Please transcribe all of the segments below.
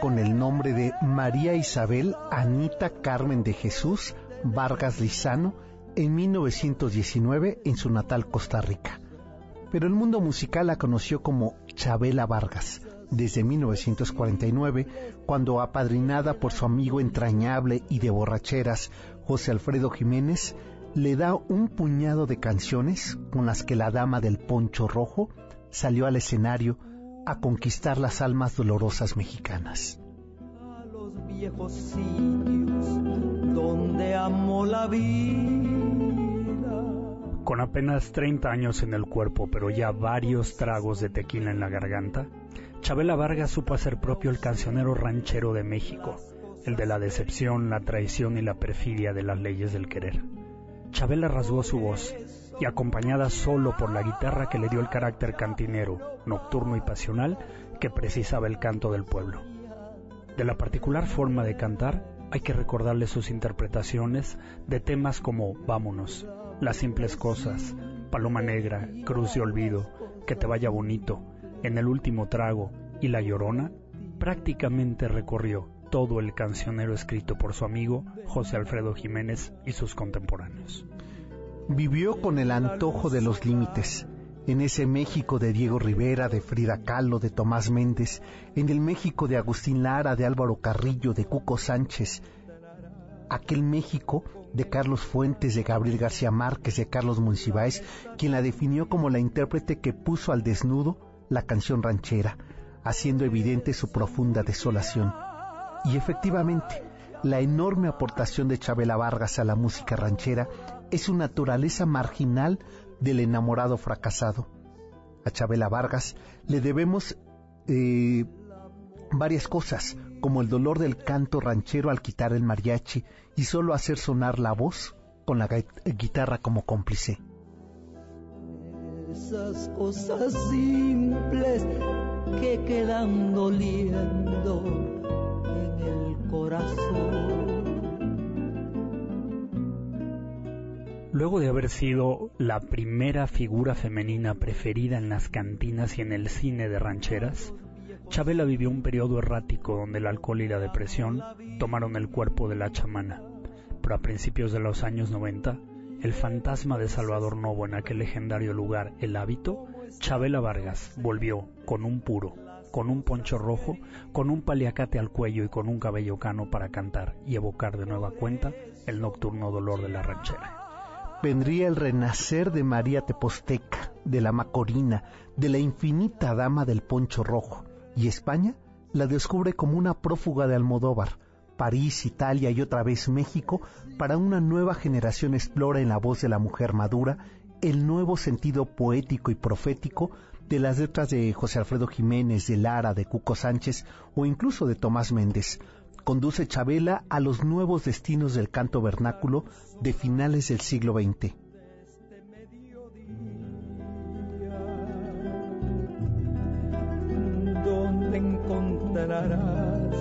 Con el nombre de María Isabel Anita Carmen de Jesús Vargas Lizano en 1919 en su natal Costa Rica. Pero el mundo musical la conoció como Chabela Vargas desde 1949, cuando apadrinada por su amigo entrañable y de borracheras, José Alfredo Jiménez, le da un puñado de canciones con las que la dama del poncho rojo salió al escenario a conquistar las almas dolorosas mexicanas. a los viejos sitios donde amo la vida. Con apenas 30 años en el cuerpo, pero ya varios tragos de tequila en la garganta, Chabela Vargas supo hacer propio el cancionero ranchero de México, el de la decepción, la traición y la perfidia de las leyes del querer. Chabela rasgó su voz y acompañada solo por la guitarra que le dio el carácter cantinero, nocturno y pasional que precisaba el canto del pueblo. De la particular forma de cantar, hay que recordarle sus interpretaciones de temas como Vámonos, Las simples cosas, Paloma Negra, Cruz de Olvido, Que te vaya bonito, En el último trago y La Llorona, prácticamente recorrió todo el cancionero escrito por su amigo José Alfredo Jiménez y sus contemporáneos. Vivió con el antojo de los límites, en ese México de Diego Rivera, de Frida Kahlo, de Tomás Méndez, en el México de Agustín Lara, de Álvaro Carrillo, de Cuco Sánchez, aquel México de Carlos Fuentes, de Gabriel García Márquez, de Carlos Monsiváis, quien la definió como la intérprete que puso al desnudo la canción ranchera, haciendo evidente su profunda desolación. Y efectivamente, la enorme aportación de Chabela Vargas a la música ranchera es su naturaleza marginal del enamorado fracasado. A Chabela Vargas le debemos eh, varias cosas, como el dolor del canto ranchero al quitar el mariachi y solo hacer sonar la voz con la gui- guitarra como cómplice. Esas cosas simples que quedan doliendo en el corazón. Luego de haber sido la primera figura femenina preferida en las cantinas y en el cine de rancheras, Chabela vivió un periodo errático donde el alcohol y la depresión tomaron el cuerpo de la chamana. Pero a principios de los años 90, el fantasma de Salvador Novo en aquel legendario lugar, El Hábito, Chabela Vargas volvió con un puro, con un poncho rojo, con un paliacate al cuello y con un cabello cano para cantar y evocar de nueva cuenta el nocturno dolor de la ranchera. Vendría el renacer de María Teposteca, de la Macorina, de la infinita dama del poncho rojo, y España la descubre como una prófuga de Almodóvar. París, Italia y otra vez México, para una nueva generación explora en la voz de la mujer madura el nuevo sentido poético y profético de las letras de José Alfredo Jiménez, de Lara, de Cuco Sánchez o incluso de Tomás Méndez, conduce Chabela a los nuevos destinos del canto vernáculo de finales del siglo XX. Donde encontrarás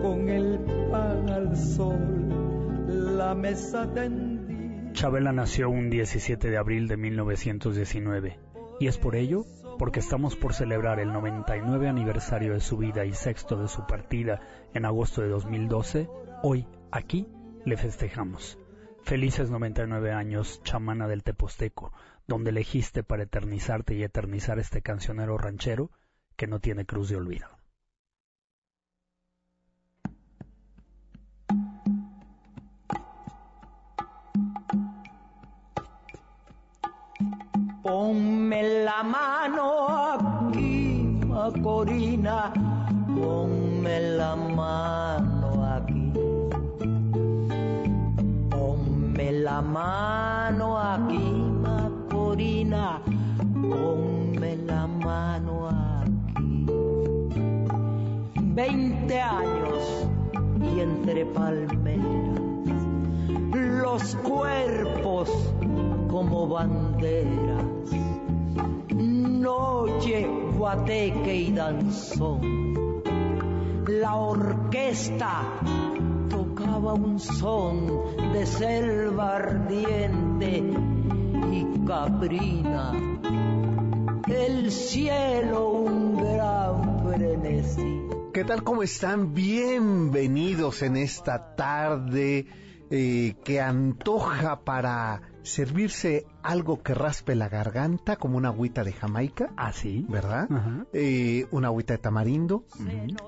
con el pan al sol la mesa tendida. Chabela nació un 17 de abril de 1919 y es por ello porque estamos por celebrar el 99 aniversario de su vida y sexto de su partida en agosto de 2012, hoy aquí le festejamos. Felices 99 años, chamana del Teposteco, donde elegiste para eternizarte y eternizar este cancionero ranchero que no tiene cruz de olvido. Ponme la mano aquí, Macorina, ponme la mano aquí. Ponme la mano aquí, Macorina, ponme la mano aquí. Veinte años y entre palmeras, los cuerpos como banderas, noche, guateque y danzón. La orquesta tocaba un son de selva ardiente y caprina. El cielo un gran frenesí. ¿Qué tal? ¿Cómo están? Bienvenidos en esta tarde eh, que antoja para servirse algo que raspe la garganta, como una agüita de Jamaica. ¿Ah, sí? ¿Verdad? Ajá. Eh, una agüita de tamarindo.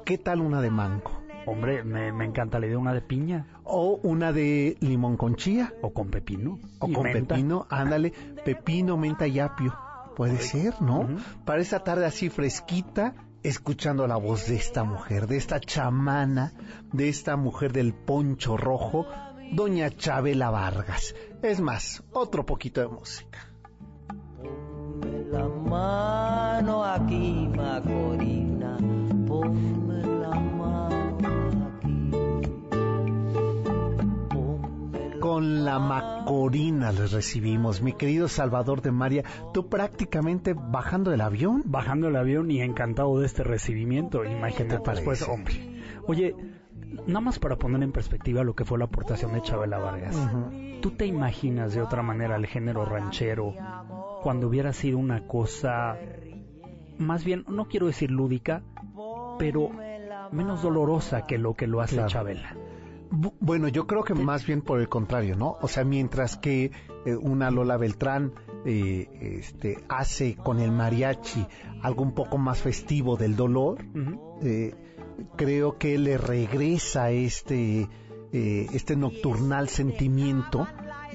¿Qué tal una de mango? Hombre, me, me encanta la idea una de piña O una de limón con chía. o con pepino. O y con menta. pepino, ándale, pepino, menta y apio. Puede ser, ¿no? Para esta tarde así fresquita, escuchando la voz de esta mujer, de esta chamana, de esta mujer del poncho rojo, doña Chabela Vargas. Es más, otro poquito de música. Ponme la mano aquí, Macorina, ponme la mano aquí. Ponme la Con la Macorina les recibimos, mi querido Salvador de María, tú prácticamente bajando del avión. Bajando el avión y encantado de este recibimiento. Imagínate después, hombre. Oye, nada más para poner en perspectiva lo que fue la aportación de Chabela Vargas. ¿Tú te imaginas de otra manera el género ranchero cuando hubiera sido una cosa, más bien, no quiero decir lúdica, pero menos dolorosa que lo que lo hace Claro. Chabela? Bu- Bueno, yo creo que más bien por el contrario, ¿no? O sea, mientras que eh, una Lola Beltrán eh, este, hace con el mariachi algo un poco más festivo del dolor, eh, creo que le regresa este, eh, este nocturnal sentimiento,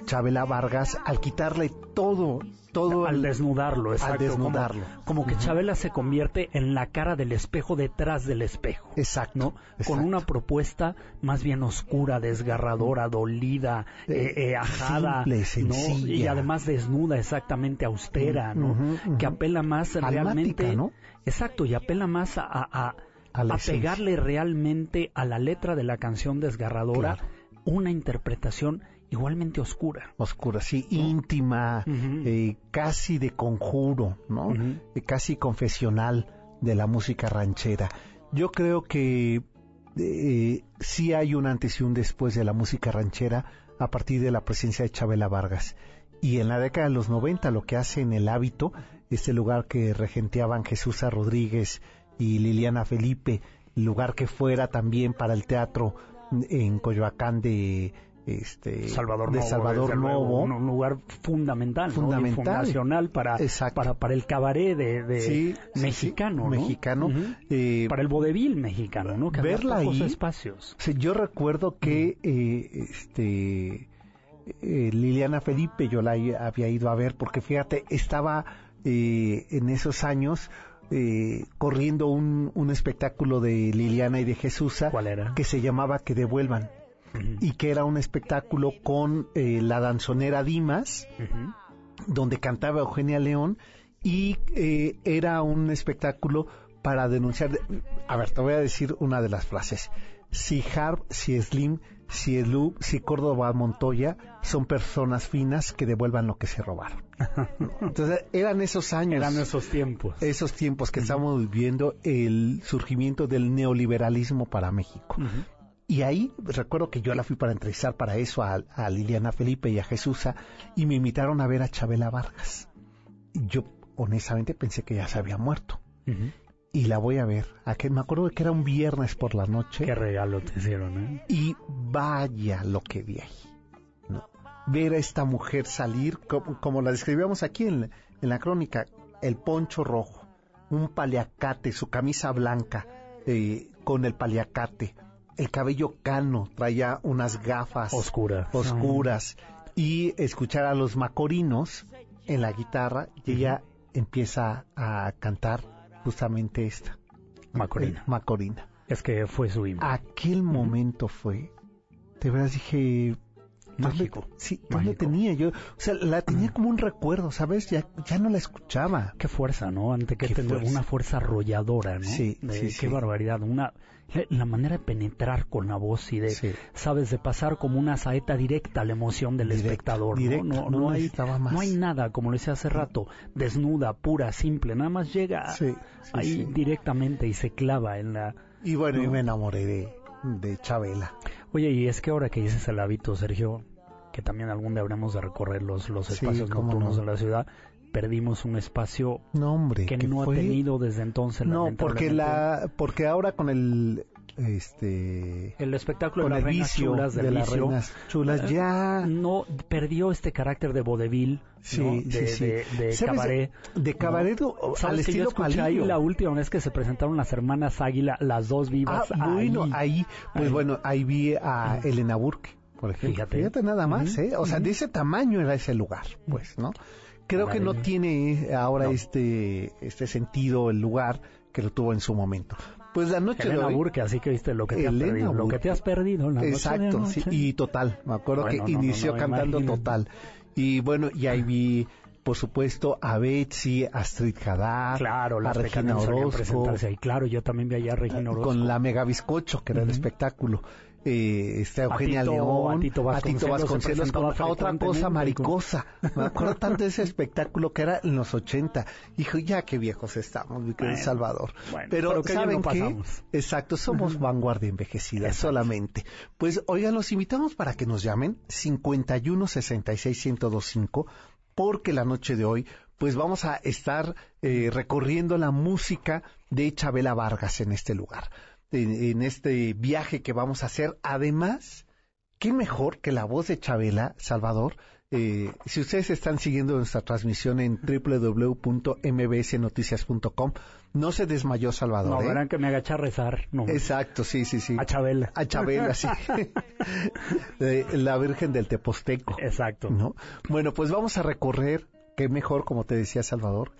Chabela Vargas, al quitarle todo, todo Al el- desnudarlo, exacto. como- desnudarlo. Como, que Chabela se convierte en la cara del espejo detrás del espejo. Exacto, ¿no? exacto. Con una propuesta más bien oscura, desgarradora, dolida, Eh, eh, eh, ajada, simple, ¿no? y además desnuda, exactamente austera, ¿no? Que apela más Almática, realmente, ¿no? exacto, y apela más a, a, a- pegarle realmente a la letra de la canción desgarradora Claro. una interpretación igualmente oscura. oscura, sí, íntima, eh, casi de conjuro, ¿no? Eh, casi confesional de la música ranchera. Yo creo que eh, sí hay un antes y un después de la música ranchera a partir de la presencia de Chabela Vargas. Y en la década de los 90 lo que hace en el hábito, este lugar que regenteaban Jesús. Rodríguez y Liliana Felipe, lugar que fuera también para el teatro en Coyoacán de este Salvador de Novo, Salvador Novo. un, lugar fundamental, ¿no? Fundamental. fundacional para, para, para el cabaret de, de Sí, sí, mexicano, sí, ¿no? mexicano. Ujú. Eh, para el vodevil mexicano, ¿no? Que verla ahí- espacios. Sí, yo recuerdo que eh, este eh, Liliana Felipe yo la había ido a ver porque fíjate estaba eh, en esos años eh, corriendo un, un espectáculo de Liliana y de Jesusa ¿Cuál era? que se llamaba Que devuelvan y que era un espectáculo con eh, la danzonera Dimas donde cantaba Eugenia León y eh, era un espectáculo para denunciar. A ver, te voy a decir una de las frases. si Harp, si Slim, si Elu, si Córdoba Montoya son personas finas que devuelvan lo que se robaron. Entonces eran esos años. Eran esos tiempos. Esos tiempos que estamos viviendo el surgimiento del neoliberalismo para México. Y ahí recuerdo que yo la fui para entrevistar para eso a, Liliana Felipe y a Jesusa y me invitaron a ver a Chabela Vargas. Yo honestamente pensé que ya se había muerto. Y la voy a ver. Aquel, me acuerdo que era un viernes por la noche. Qué regalo te hicieron, ¿eh? Y vaya lo que vi ahí. Ver a esta mujer salir, como, la describíamos aquí en, la crónica, el poncho rojo, un paliacate, su camisa blanca eh, con el paliacate, el cabello cano, traía unas gafas oscuras, oscuras y escuchar a los macorinos en la guitarra y ella empieza a cantar justamente esta. Macorina. Macorina. Es que fue su himno. Aquel momento fue, de verdad dije, Mágico. Sí, yo la tenía, yo, o sea, la tenía como un recuerdo, ¿sabes? Ya, ya no la escuchaba. Qué fuerza, ¿no? Ante que tener una fuerza arrolladora, ¿no? Sí, sí Qué barbaridad, una, la manera de penetrar con la voz y de, sabes, de pasar como una saeta directa a la emoción del espectador, ¿no? No, hay, no hay nada, como lo decía hace rato, desnuda, pura, simple, nada más llega ahí directamente y se clava en la... Y bueno, y me enamoré de, de Chabela. Oye, y es que ahora que dices el hábito, Sergio, que también algún día habremos de recorrer los, los espacios nocturnos de la ciudad, perdimos un espacio que no ha tenido desde entonces. No, porque la, porque ahora con el este el espectáculo de las reinas chulas de, las reinas chulas eh, ya. no perdió este carácter de vodevil sí, de, sí, de, cabaret de cabaret al estilo ahí la última vez que se presentaron las hermanas Águila las dos vivas ah, bueno ahí pues bueno ahí vi a Elena Burke por ejemplo. Fíjate, nada más eh o sea de ese tamaño era ese lugar pues no creo que no tiene ahora este este sentido el lugar que lo tuvo en su momento. Pues la noche Elena de Burke, así que viste lo que te has perdido, lo que te has perdido la Exacto, noche sí, y total, me acuerdo que inició cantando total. Y bueno, y ahí vi por supuesto, a Betsy, a Astrid Haddad, claro, a Regina Orozco. Ahí. Claro, yo también vi allá a Regina Orozco. Con la Mega Bizcocho, que era el espectáculo eh, está Eugenia León, a Tito Vasconcelos, a otra cosa maricosa. Me acuerdo tanto de ese espectáculo que era en los 80. Hijo, ya qué viejos estamos, mi querido Salvador. pero, ¿saben qué? Exacto, somos vanguardia envejecida solamente. Pues oigan, los invitamos para que nos llamen 51 66 1025 porque la noche de hoy pues vamos a estar eh, recorriendo la música de Chabela Vargas en este lugar en, este viaje que vamos a hacer. Además, qué mejor que la voz de Chabela, Salvador. Eh, si ustedes están siguiendo nuestra transmisión en www.mbsnoticias.com, no se desmayó Salvador. No, ¿eh? verán que me agacha a rezar. No. Exacto, sí, sí, sí. A Chabela. A Chabela, sí. la Virgen del Teposteco. Exacto. ¿no? Bueno, pues vamos a recorrer, qué mejor, como te decía Salvador,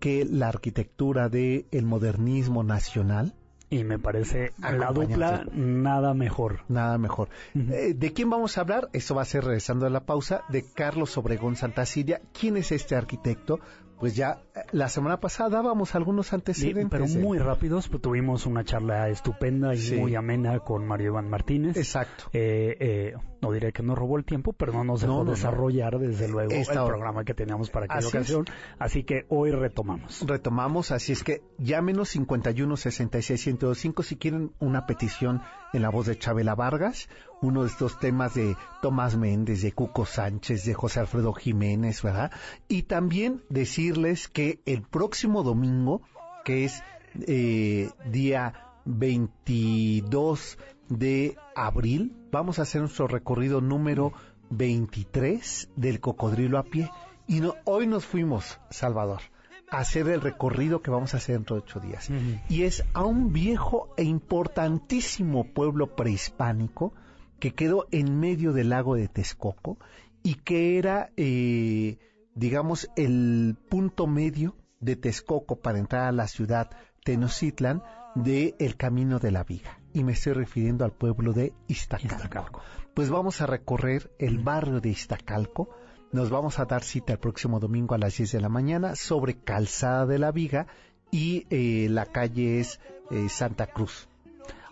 que la arquitectura del el modernismo nacional y me parece la dupla nada mejor. Nada mejor. Eh, ¿De quién vamos a hablar? Eso va a ser regresando a la pausa, de Carlos Obregón Santacilia. ¿Quién es este arquitecto? Pues ya eh, la semana pasada dábamos algunos antecedentes. pero muy rápidos, pues, tuvimos una charla estupenda y muy amena con Mario Iván Martínez. Exacto. Eh, eh, no diré que nos robó el tiempo, pero no nos dejó desarrollar desde luego el programa que teníamos para aquella ocasión. Así que hoy retomamos. Retomamos, así es que llámenos 51 66 105 si quieren una petición en la voz de Chabela Vargas, uno de estos temas de Tomás Méndez, de Cuco Sánchez, de José Alfredo Jiménez, ¿verdad? Y también decirles que el próximo domingo, que es eh, día 22 de abril, vamos a hacer nuestro recorrido número 23 del cocodrilo a pie. Y no, hoy nos fuimos, Salvador, hacer el recorrido que vamos a hacer dentro de ocho días. Y es a un viejo e importantísimo pueblo prehispánico que quedó en medio del lago de Texcoco y que era, eh, digamos, el punto medio de Texcoco para entrar a la ciudad Tenochtitlan de el Camino de la Viga. Y me estoy refiriendo al pueblo de Iztacalco. Pues vamos a recorrer el barrio de Iztacalco, nos vamos a dar cita el próximo domingo a las 10 de la mañana sobre Calzada de la Viga y eh, la calle es eh, Santa Cruz.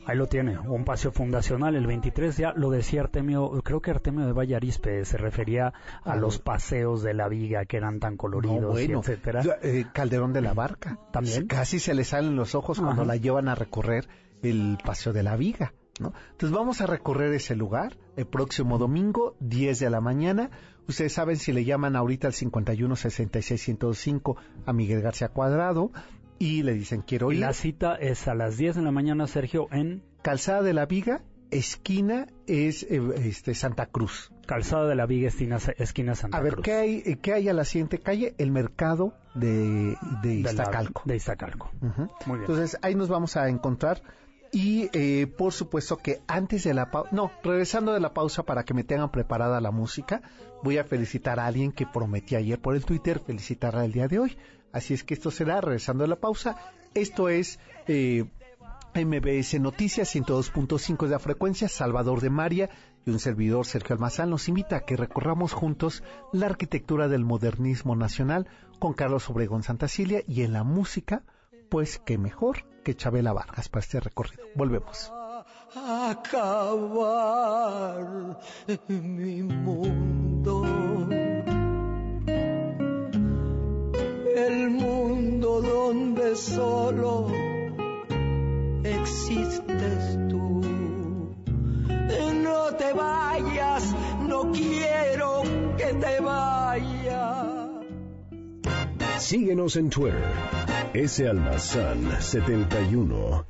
Ahí lo tiene, un paseo fundacional. El 23 ya lo decía Artemio, creo que Artemio de Vallarispe se refería a los paseos de la viga que eran tan coloridos, y etcétera. Eh, Calderón de la Barca. También. Casi se le salen los ojos cuando la llevan a recorrer el paseo de la viga. ¿no? Entonces vamos a recorrer ese lugar el próximo domingo, 10 de la mañana. Ustedes saben si le llaman ahorita al 51 66 105 a Miguel García Cuadrado y le dicen quiero ir. La cita es a las 10 de la mañana, Sergio, en Calzada de la Viga, esquina es eh, este Santa Cruz. Calzada de la Viga, esquina, esquina Santa Cruz. A ver, ¿qué hay, ¿qué hay a la siguiente calle? El mercado de, de Iztacalco. De, Iztacalco. Muy bien. Entonces ahí nos vamos a encontrar. Y eh, por supuesto que antes de la pausa, no, regresando de la pausa para que me tengan preparada la música, voy a felicitar a alguien que prometí ayer por el Twitter felicitarla el día de hoy. Así es que esto será regresando de la pausa. Esto es eh, MBS Noticias 102.5 de la frecuencia, Salvador de María y un servidor Sergio Almazán nos invita a que recorramos juntos la arquitectura del modernismo nacional con Carlos Obregón Santacilia y en la música, pues qué mejor que Chabela Vargas para este recorrido. Volvemos. Acabar mi mundo el mundo donde solo existes tú. No te vayas, no quiero que te vayas. Síguenos en Twitter, S Almazán 71,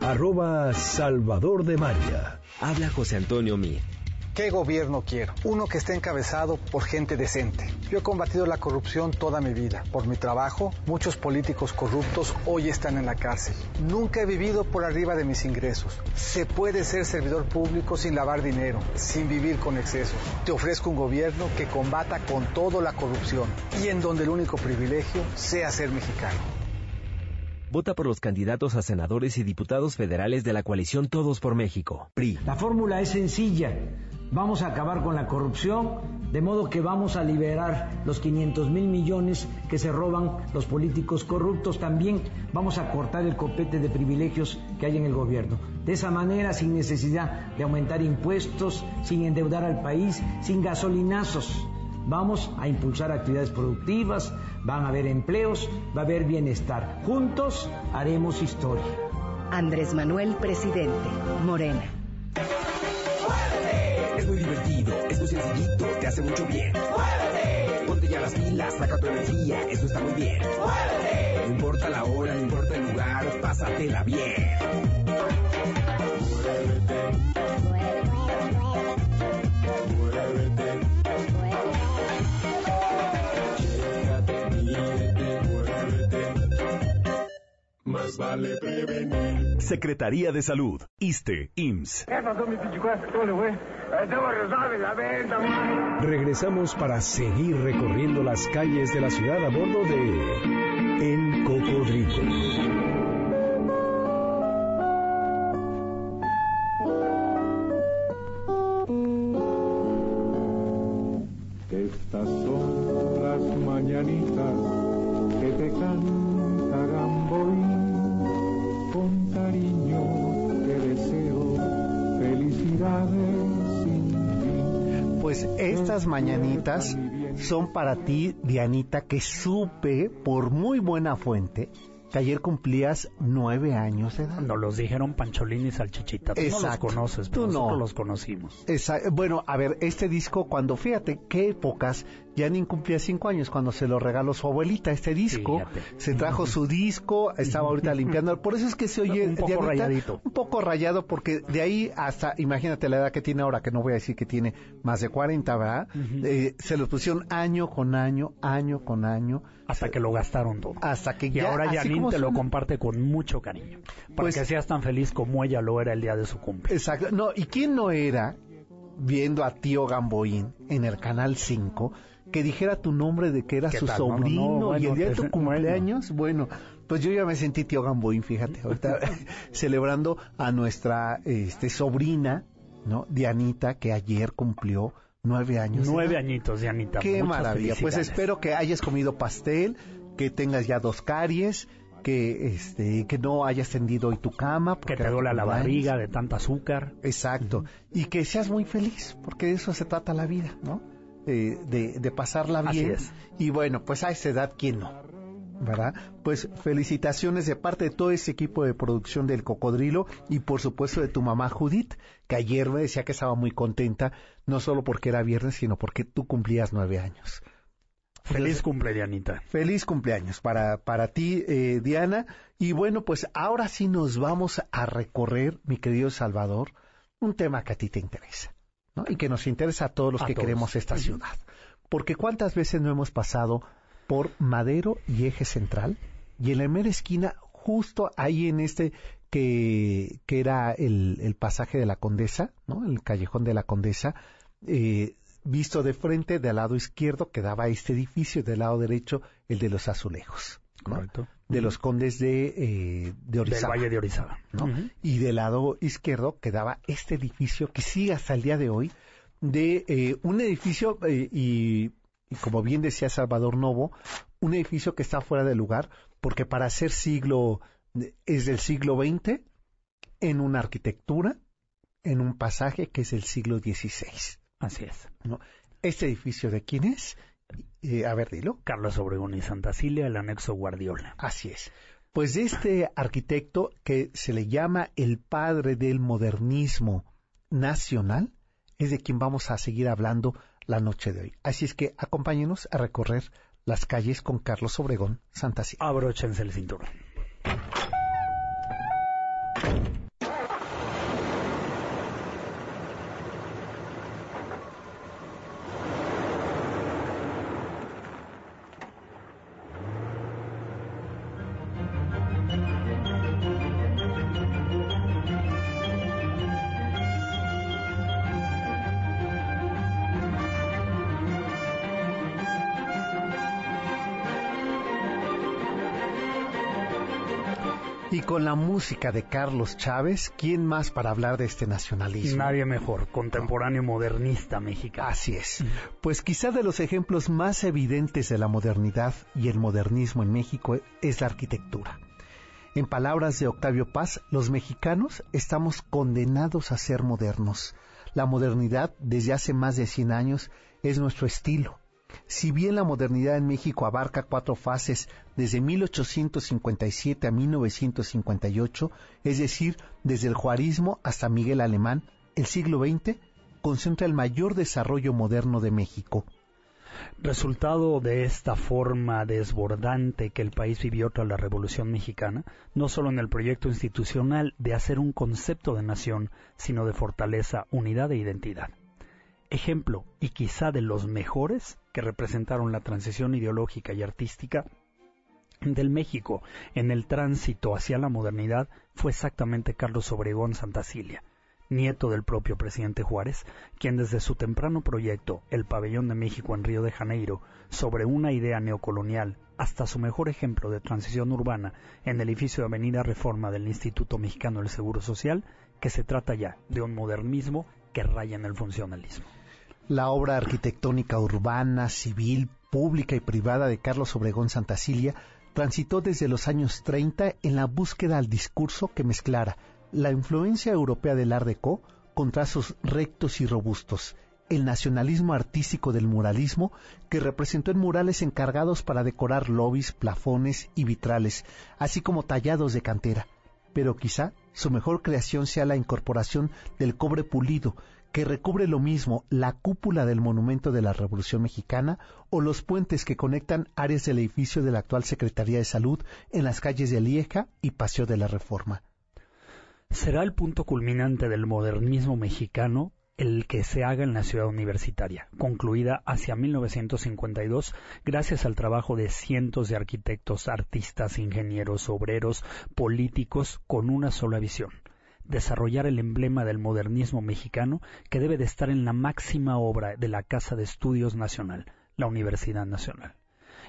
arroba Salvador de María. Habla José Antonio Mir ¿Qué gobierno quiero? Uno que esté encabezado por gente decente. Yo he combatido la corrupción toda mi vida. Por mi trabajo, muchos políticos corruptos hoy están en la cárcel. Nunca he vivido por arriba de mis ingresos. Se puede ser servidor público sin lavar dinero, sin vivir con excesos. Te ofrezco un gobierno que combata con todo la corrupción y en donde el único privilegio sea ser mexicano. Vota por los candidatos a senadores y diputados federales de la coalición Todos por México, PRI. La fórmula es sencilla Vamos a acabar con la corrupción, de modo que vamos a liberar los 500 mil millones que se roban los políticos corruptos. También vamos a cortar el copete de privilegios que hay en el gobierno. De esa manera, sin necesidad de aumentar impuestos, sin endeudar al país, sin gasolinazos. Vamos a impulsar actividades productivas, van a haber empleos, va a haber bienestar. Juntos haremos historia. Andrés Manuel, presidente. Morena. Te hace mucho bien. ¡Muévete! Ponte ya las pilas, saca tu energía, esto está muy bien. ¡Muévete! No importa la hora, no importa el lugar, pásatela bien. Más vale prevenir. Secretaría de Salud, ISTE, IMSS. Regresamos para seguir recorriendo las calles de la ciudad a bordo de El Cocodrilo. Estas mañanitas son para ti, Dianita, que supe por muy buena fuente que ayer cumplías nueve años de edad. No los dijeron Pancholín y Salchichita. Tú no los conoces, pero Tú nosotros no. los conocimos. Bueno, a ver, este disco, cuando fíjate qué épocas, ya ni cumplía cinco años cuando se lo regaló su abuelita este disco. Se trajo su disco, estaba ahorita limpiando. Por eso es que se oye un poco rayadito. Un poco rayado, porque de ahí hasta, imagínate la edad que tiene ahora, que no voy a decir que tiene más de 40, ¿verdad? Eh, se los pusieron año con año, año con año. Hasta que lo gastaron todo. Hasta que y ya. ahora Janine te lo comparte con mucho cariño. Para pues, que seas tan feliz como ella lo era el día de su cumpleaños. Exacto. No, ¿y quién no era viendo a tío Gamboín en el canal 5? Que dijera tu nombre de que era su sobrino y el día de tu cumpleaños, bueno, pues yo ya me sentí tío Gamboín, fíjate, ahorita celebrando a nuestra este sobrina, ¿no? Dianita, que ayer cumplió nueve años. Nueve añitos, Dianita. Qué maravilla. Pues espero que hayas comido pastel, que tengas ya dos caries que este que no hayas tendido hoy tu cama que te duele la barriga de tanta azúcar exacto y que seas muy feliz porque de eso se trata la vida no de, de pasarla bien y bueno pues a esa edad quién no ¿verdad? Pues felicitaciones de parte de todo ese equipo de producción del Cocodrilo y por supuesto de tu mamá Judith, que ayer me decía que estaba muy contenta, no solo porque era viernes, sino porque tú cumplías nueve años. Feliz cumpleaños, Feliz cumpleaños para, para ti, eh, Diana. Y bueno, pues ahora sí nos vamos a recorrer, mi querido Salvador, un tema que a ti te interesa, ¿no? Y que nos interesa a todos los que queremos esta ciudad. Porque cuántas veces no hemos pasado por Madero y Eje Central, y en la mera esquina, justo ahí en este que, que era el, el pasaje de la Condesa, ¿no? El callejón de la Condesa, eh, visto de frente, del lado izquierdo quedaba este edificio, del lado derecho el de los azulejos. Correcto. De los condes de, eh, de Orizaba. Del Valle de Orizaba. Y del lado izquierdo quedaba este edificio que sigue hasta el día de hoy, de eh, un edificio, eh, y, y, como bien decía Salvador Novo, un edificio que está fuera de lugar, porque para ser siglo, es del siglo XX, en una arquitectura, en un pasaje que es del siglo XVI. Así es. ¿no? ¿Este edificio de quién es? Eh, a ver, dilo. Carlos Obregón y Santa Cilia, el anexo Guardiola. Así es. Pues este arquitecto que se le llama el padre del modernismo nacional, es de quien vamos a seguir hablando la noche de hoy. Así es que acompáñenos a recorrer las calles con Carlos Obregón, Santa Cilia. Abróchense el cinturón. La música de Carlos Chávez, ¿quién más para hablar de este nacionalismo? Nadie mejor, contemporáneo modernista mexicano. Así es. Pues quizá de los ejemplos más evidentes de la modernidad y el modernismo en México es la arquitectura. En palabras de Octavio Paz, los mexicanos estamos condenados a ser modernos. La modernidad, desde hace más de 100 años, es nuestro estilo, si bien la modernidad en México abarca cuatro fases desde 1857 a 1958, es decir, desde el juarismo hasta Miguel Alemán, el siglo XX concentra el mayor desarrollo moderno de México. Resultado de esta forma desbordante que el país vivió tras la Revolución Mexicana, no solo en el proyecto institucional de hacer un concepto de nación, sino de fortaleza, unidad e identidad ejemplo y quizá de los mejores que representaron la transición ideológica y artística del México en el tránsito hacia la modernidad fue exactamente Carlos Obregón Santacilia, nieto del propio presidente Juárez, quien desde su temprano proyecto El Pabellón de México en Río de Janeiro, sobre una idea neocolonial, hasta su mejor ejemplo de transición urbana en el edificio de Avenida Reforma del Instituto Mexicano del Seguro Social, que se trata ya de un modernismo que raya en el funcionalismo. La obra arquitectónica urbana, civil, pública y privada de Carlos Obregón Santacilia transitó desde los años 30 en la búsqueda al discurso que mezclara la influencia europea del Art Deco con trazos rectos y robustos, el nacionalismo artístico del muralismo que representó en murales encargados para decorar lobbies, plafones y vitrales, así como tallados de cantera. Pero quizá su mejor creación sea la incorporación del cobre pulido, que recubre lo mismo la cúpula del monumento de la Revolución Mexicana o los puentes que conectan áreas del edificio de la actual Secretaría de Salud en las calles de Lieja y Paseo de la Reforma. Será el punto culminante del modernismo mexicano el que se haga en la ciudad universitaria, concluida hacia 1952 gracias al trabajo de cientos de arquitectos, artistas, ingenieros, obreros, políticos con una sola visión, desarrollar el emblema del modernismo mexicano que debe de estar en la máxima obra de la Casa de Estudios Nacional, la Universidad Nacional.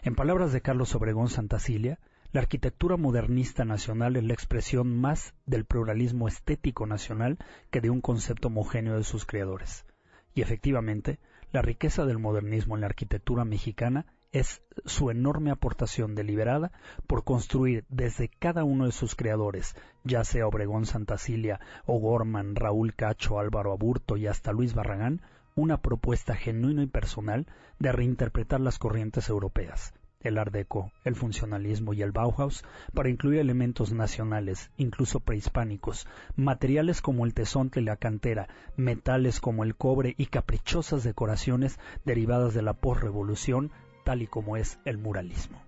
En palabras de Carlos Obregón Santacilia, la arquitectura modernista nacional es la expresión más del pluralismo estético nacional que de un concepto homogéneo de sus creadores. Y efectivamente, la riqueza del modernismo en la arquitectura mexicana es su enorme aportación deliberada por construir desde cada uno de sus creadores, ya sea Obregón Santacilia, O'Gorman, Raúl Cacho, Álvaro Aburto y hasta Luis Barragán, una propuesta genuina y personal de reinterpretar las corrientes europeas, el Art Deco, el funcionalismo y el Bauhaus para incluir elementos nacionales, incluso prehispánicos, materiales como el tesonte y la cantera, metales como el cobre y caprichosas decoraciones derivadas de la posrevolución, tal y como es el muralismo.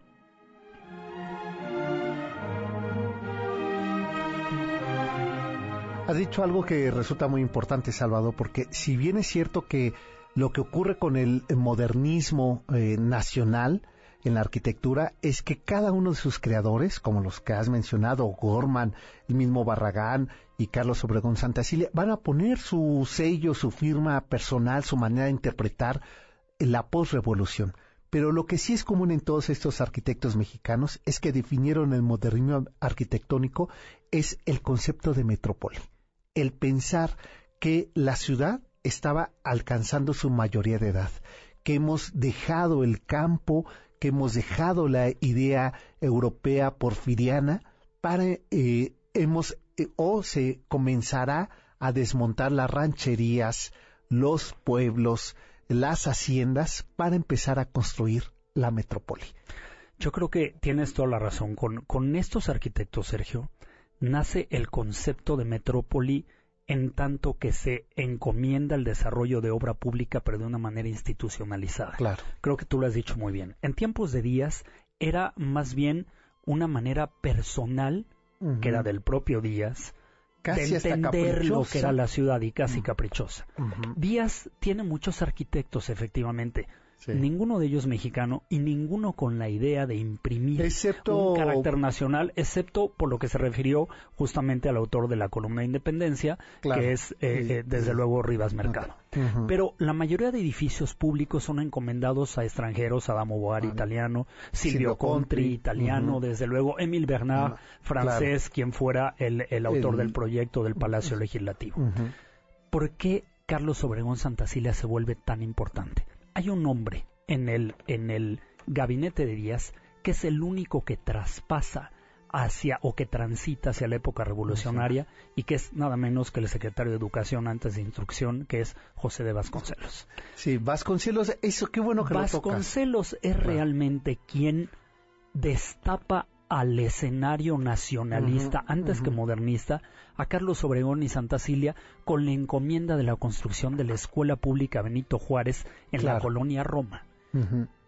Has dicho algo que resulta muy importante, Salvador, porque si bien es cierto que lo que ocurre con el modernismo eh, nacional en la arquitectura es que cada uno de sus creadores, como los que has mencionado, Gorman, el mismo Barragán y Carlos Obregón Santacilia, van a poner su sello, su firma personal, su manera de interpretar la postrevolución. Pero lo que sí es común en todos estos arquitectos mexicanos es que definieron el modernismo arquitectónico es el concepto de metrópoli. El pensar que la ciudad estaba alcanzando su mayoría de edad, que hemos dejado el campo, que hemos dejado la idea europea porfiriana para eh, hemos eh, o se comenzará a desmontar las rancherías, los pueblos, las haciendas para empezar a construir la metrópoli. Yo creo que tienes toda la razón. Con, con estos arquitectos, Sergio, nace el concepto de metrópoli en tanto que se encomienda el desarrollo de obra pública, pero de una manera institucionalizada. Claro. Creo que tú lo has dicho muy bien. En tiempos de Díaz era más bien una manera personal, que era del propio Díaz, de entender lo que era la ciudad y casi caprichosa. Díaz tiene muchos arquitectos, efectivamente, Ninguno de ellos mexicano y ninguno con la idea de imprimir un carácter nacional, excepto por lo que se refirió justamente al autor de la columna de Independencia, que es eh, eh, desde luego Rivas Mercado. Pero la mayoría de edificios públicos son encomendados a extranjeros, Adamo Boar, italiano, Silvio, Contri, italiano, desde luego Emile Bernard, francés, quien fuera el, autor del proyecto del Palacio Legislativo. ¿Por qué Carlos Obregón Santacilia se vuelve tan importante? Hay un hombre en el, en el gabinete de Díaz que es el único que traspasa hacia o que transita hacia la época revolucionaria y que es nada menos que el secretario de Educación antes de Instrucción, que es José de Vasconcelos. Sí, Vasconcelos, eso qué bueno que Vasconcelos es realmente quien destapa al escenario nacionalista, antes que modernista, a Carlos Obregón y Santa Cilia con la encomienda de la construcción de la Escuela Pública Benito Juárez en la colonia Roma.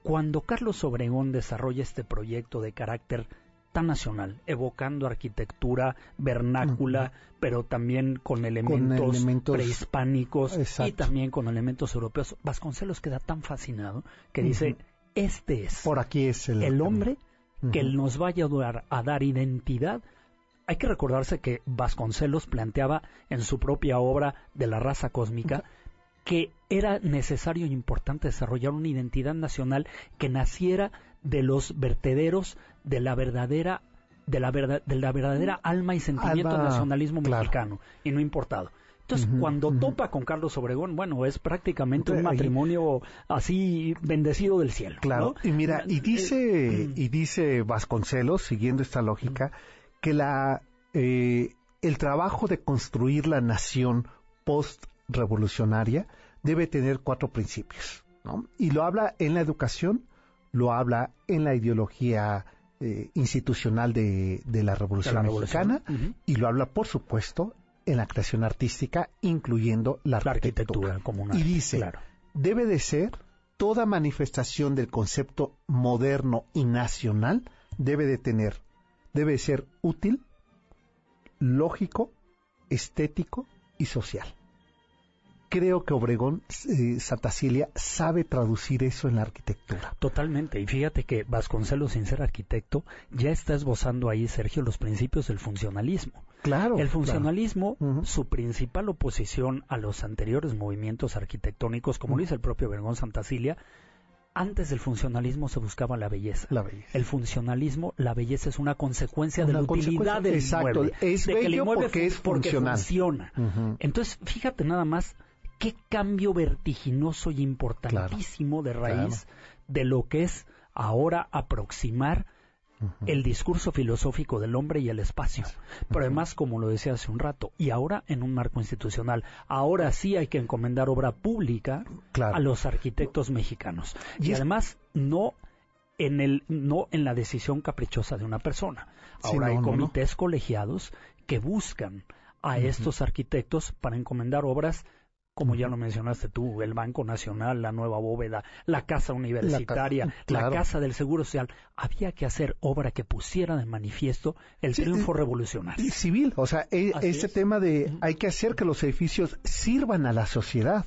Cuando Carlos Obregón desarrolla este proyecto de carácter tan nacional, evocando arquitectura vernácula, pero también con elementos, prehispánicos y también con elementos europeos, Vasconcelos queda tan fascinado que dice, este es, Por aquí es el hombre que nos vaya a dar, identidad. Hay que recordarse que Vasconcelos planteaba en su propia obra de la raza cósmica que era necesario e importante desarrollar una identidad nacional que naciera de los vertederos de la verdadera de la, de la verdadera alma y sentimiento del nacionalismo mexicano y no importado. Entonces, cuando topa con Carlos Obregón, bueno, es prácticamente un matrimonio así bendecido del cielo. Claro. Y mira, y dice, y dice Vasconcelos, siguiendo esta lógica, que la eh, el trabajo de construir la nación post-revolucionaria debe tener cuatro principios. ¿no? Y lo habla en la educación, lo habla en la ideología eh, institucional de, la Revolución, Mexicana y lo habla, por supuesto, en la creación artística, incluyendo la, arquitectura. como y dice, debe de ser toda manifestación del concepto moderno y nacional debe de tener, debe de ser útil, lógico, estético y social creo que Obregón eh, Santa Cilia sabe traducir eso en la arquitectura. Totalmente. Y fíjate que Vasconcelos, sin ser arquitecto, ya está esbozando ahí, Sergio, los principios del funcionalismo. Claro. El funcionalismo, su principal oposición a los anteriores movimientos arquitectónicos, como lo dice el propio Obregón Santa Cilia, antes del funcionalismo se buscaba la belleza. La belleza. El funcionalismo, la belleza es una consecuencia de la utilidad del exacto. Es bello porque es funcional. funciona. Entonces, fíjate nada más qué cambio vertiginoso y importantísimo de raíz de lo que es ahora aproximar el discurso filosófico del hombre y el espacio. Pero además, como lo decía hace un rato, y ahora en un marco institucional, ahora sí hay que encomendar obra pública a los arquitectos mexicanos. Y, además, no en el no en la decisión caprichosa de una persona. Ahora hay comités colegiados que buscan a estos arquitectos para encomendar obras como ya lo mencionaste tú, el Banco Nacional, la nueva bóveda, la Casa Universitaria, la, Casa del Seguro Social, había que hacer obra que pusiera de manifiesto el triunfo revolucionario. Civil, o sea, e, ese tema de hay que hacer que los edificios sirvan a la sociedad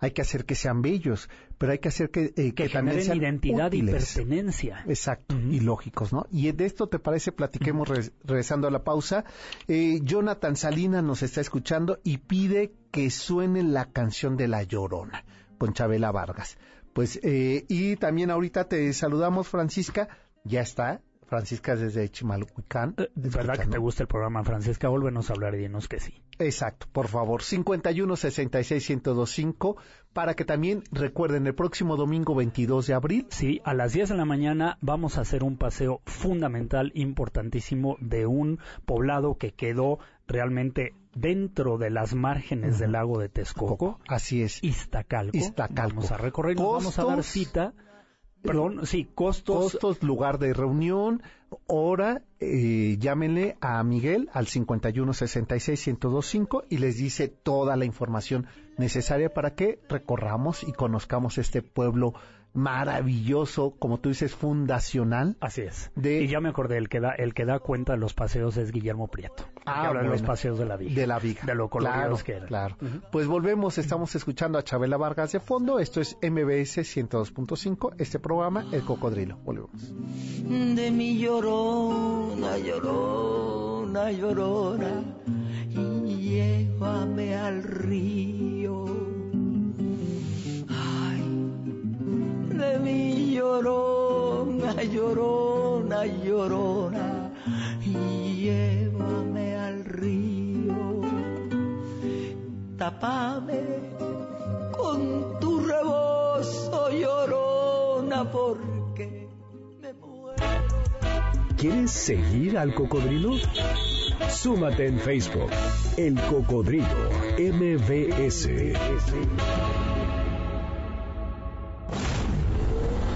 hay que hacer que sean bellos, pero hay que hacer que, eh, que, también sean identidad y pertenencia. Exacto, y lógicos, ¿no? Y de esto, ¿te parece? Platiquemos regresando a la pausa. Eh, Jonathan Salina nos está escuchando y pide que suene la canción de La Llorona con Chabela Vargas. Pues, eh, y también ahorita te saludamos, Francisca. Ya está, Francisca desde Chimalhuacán. Eh, ¿Verdad que te gusta el programa, Francisca? Volvenos a hablar y dinos que sí. Exacto, por favor, 51 66 1025 para que también recuerden el próximo domingo 22 de abril. Sí, a las 10 de la mañana vamos a hacer un paseo fundamental, importantísimo, de un poblado que quedó realmente dentro de las márgenes del lago de Texcoco. Así es. Iztacalco. Iztacalco. Vamos a recorrer, vamos a dar cita Perdón, sí, costos. Costos, lugar de reunión, hora, eh, llámenle a Miguel al 5166-1025 y les dice toda la información necesaria para que recorramos y conozcamos este pueblo maravilloso, como tú dices, fundacional. Así es. Y ya me acordé, el que da, el que da cuenta de los paseos es Guillermo Prieto. Ah, habla de los paseos de la Viga. De la Viga. De lo coloridos que eran. Claro. Pues volvemos, estamos escuchando a Chabela Vargas de fondo. Esto es MBS 102.5, este programa, El Cocodrilo. Volvemos. De mi llorona, llorona, llorona, y llévame al río de mi llorona, llorona, llorona, y llévame al río. Tapame con tu rebozo, llorona, porque me muero. ¿Quieres seguir al cocodrilo? Súmate en Facebook, El Cocodrilo MBS.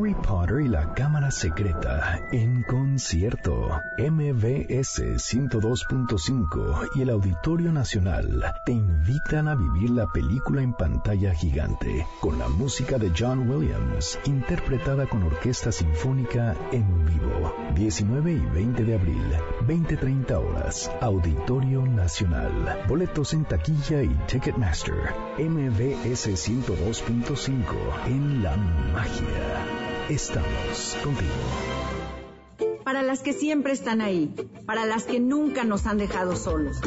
Harry Potter y la Cámara Secreta en concierto. MBS 102.5 y el Auditorio Nacional te invitan a vivir la película en pantalla gigante con la música de John Williams, interpretada con orquesta sinfónica en vivo. 19 y 20 de abril, 20-30 horas, Auditorio Nacional. Boletos en taquilla y Ticketmaster. MBS 102.5 en la magia. Estamos contigo. Para las que siempre están ahí, para las que nunca nos han dejado solos,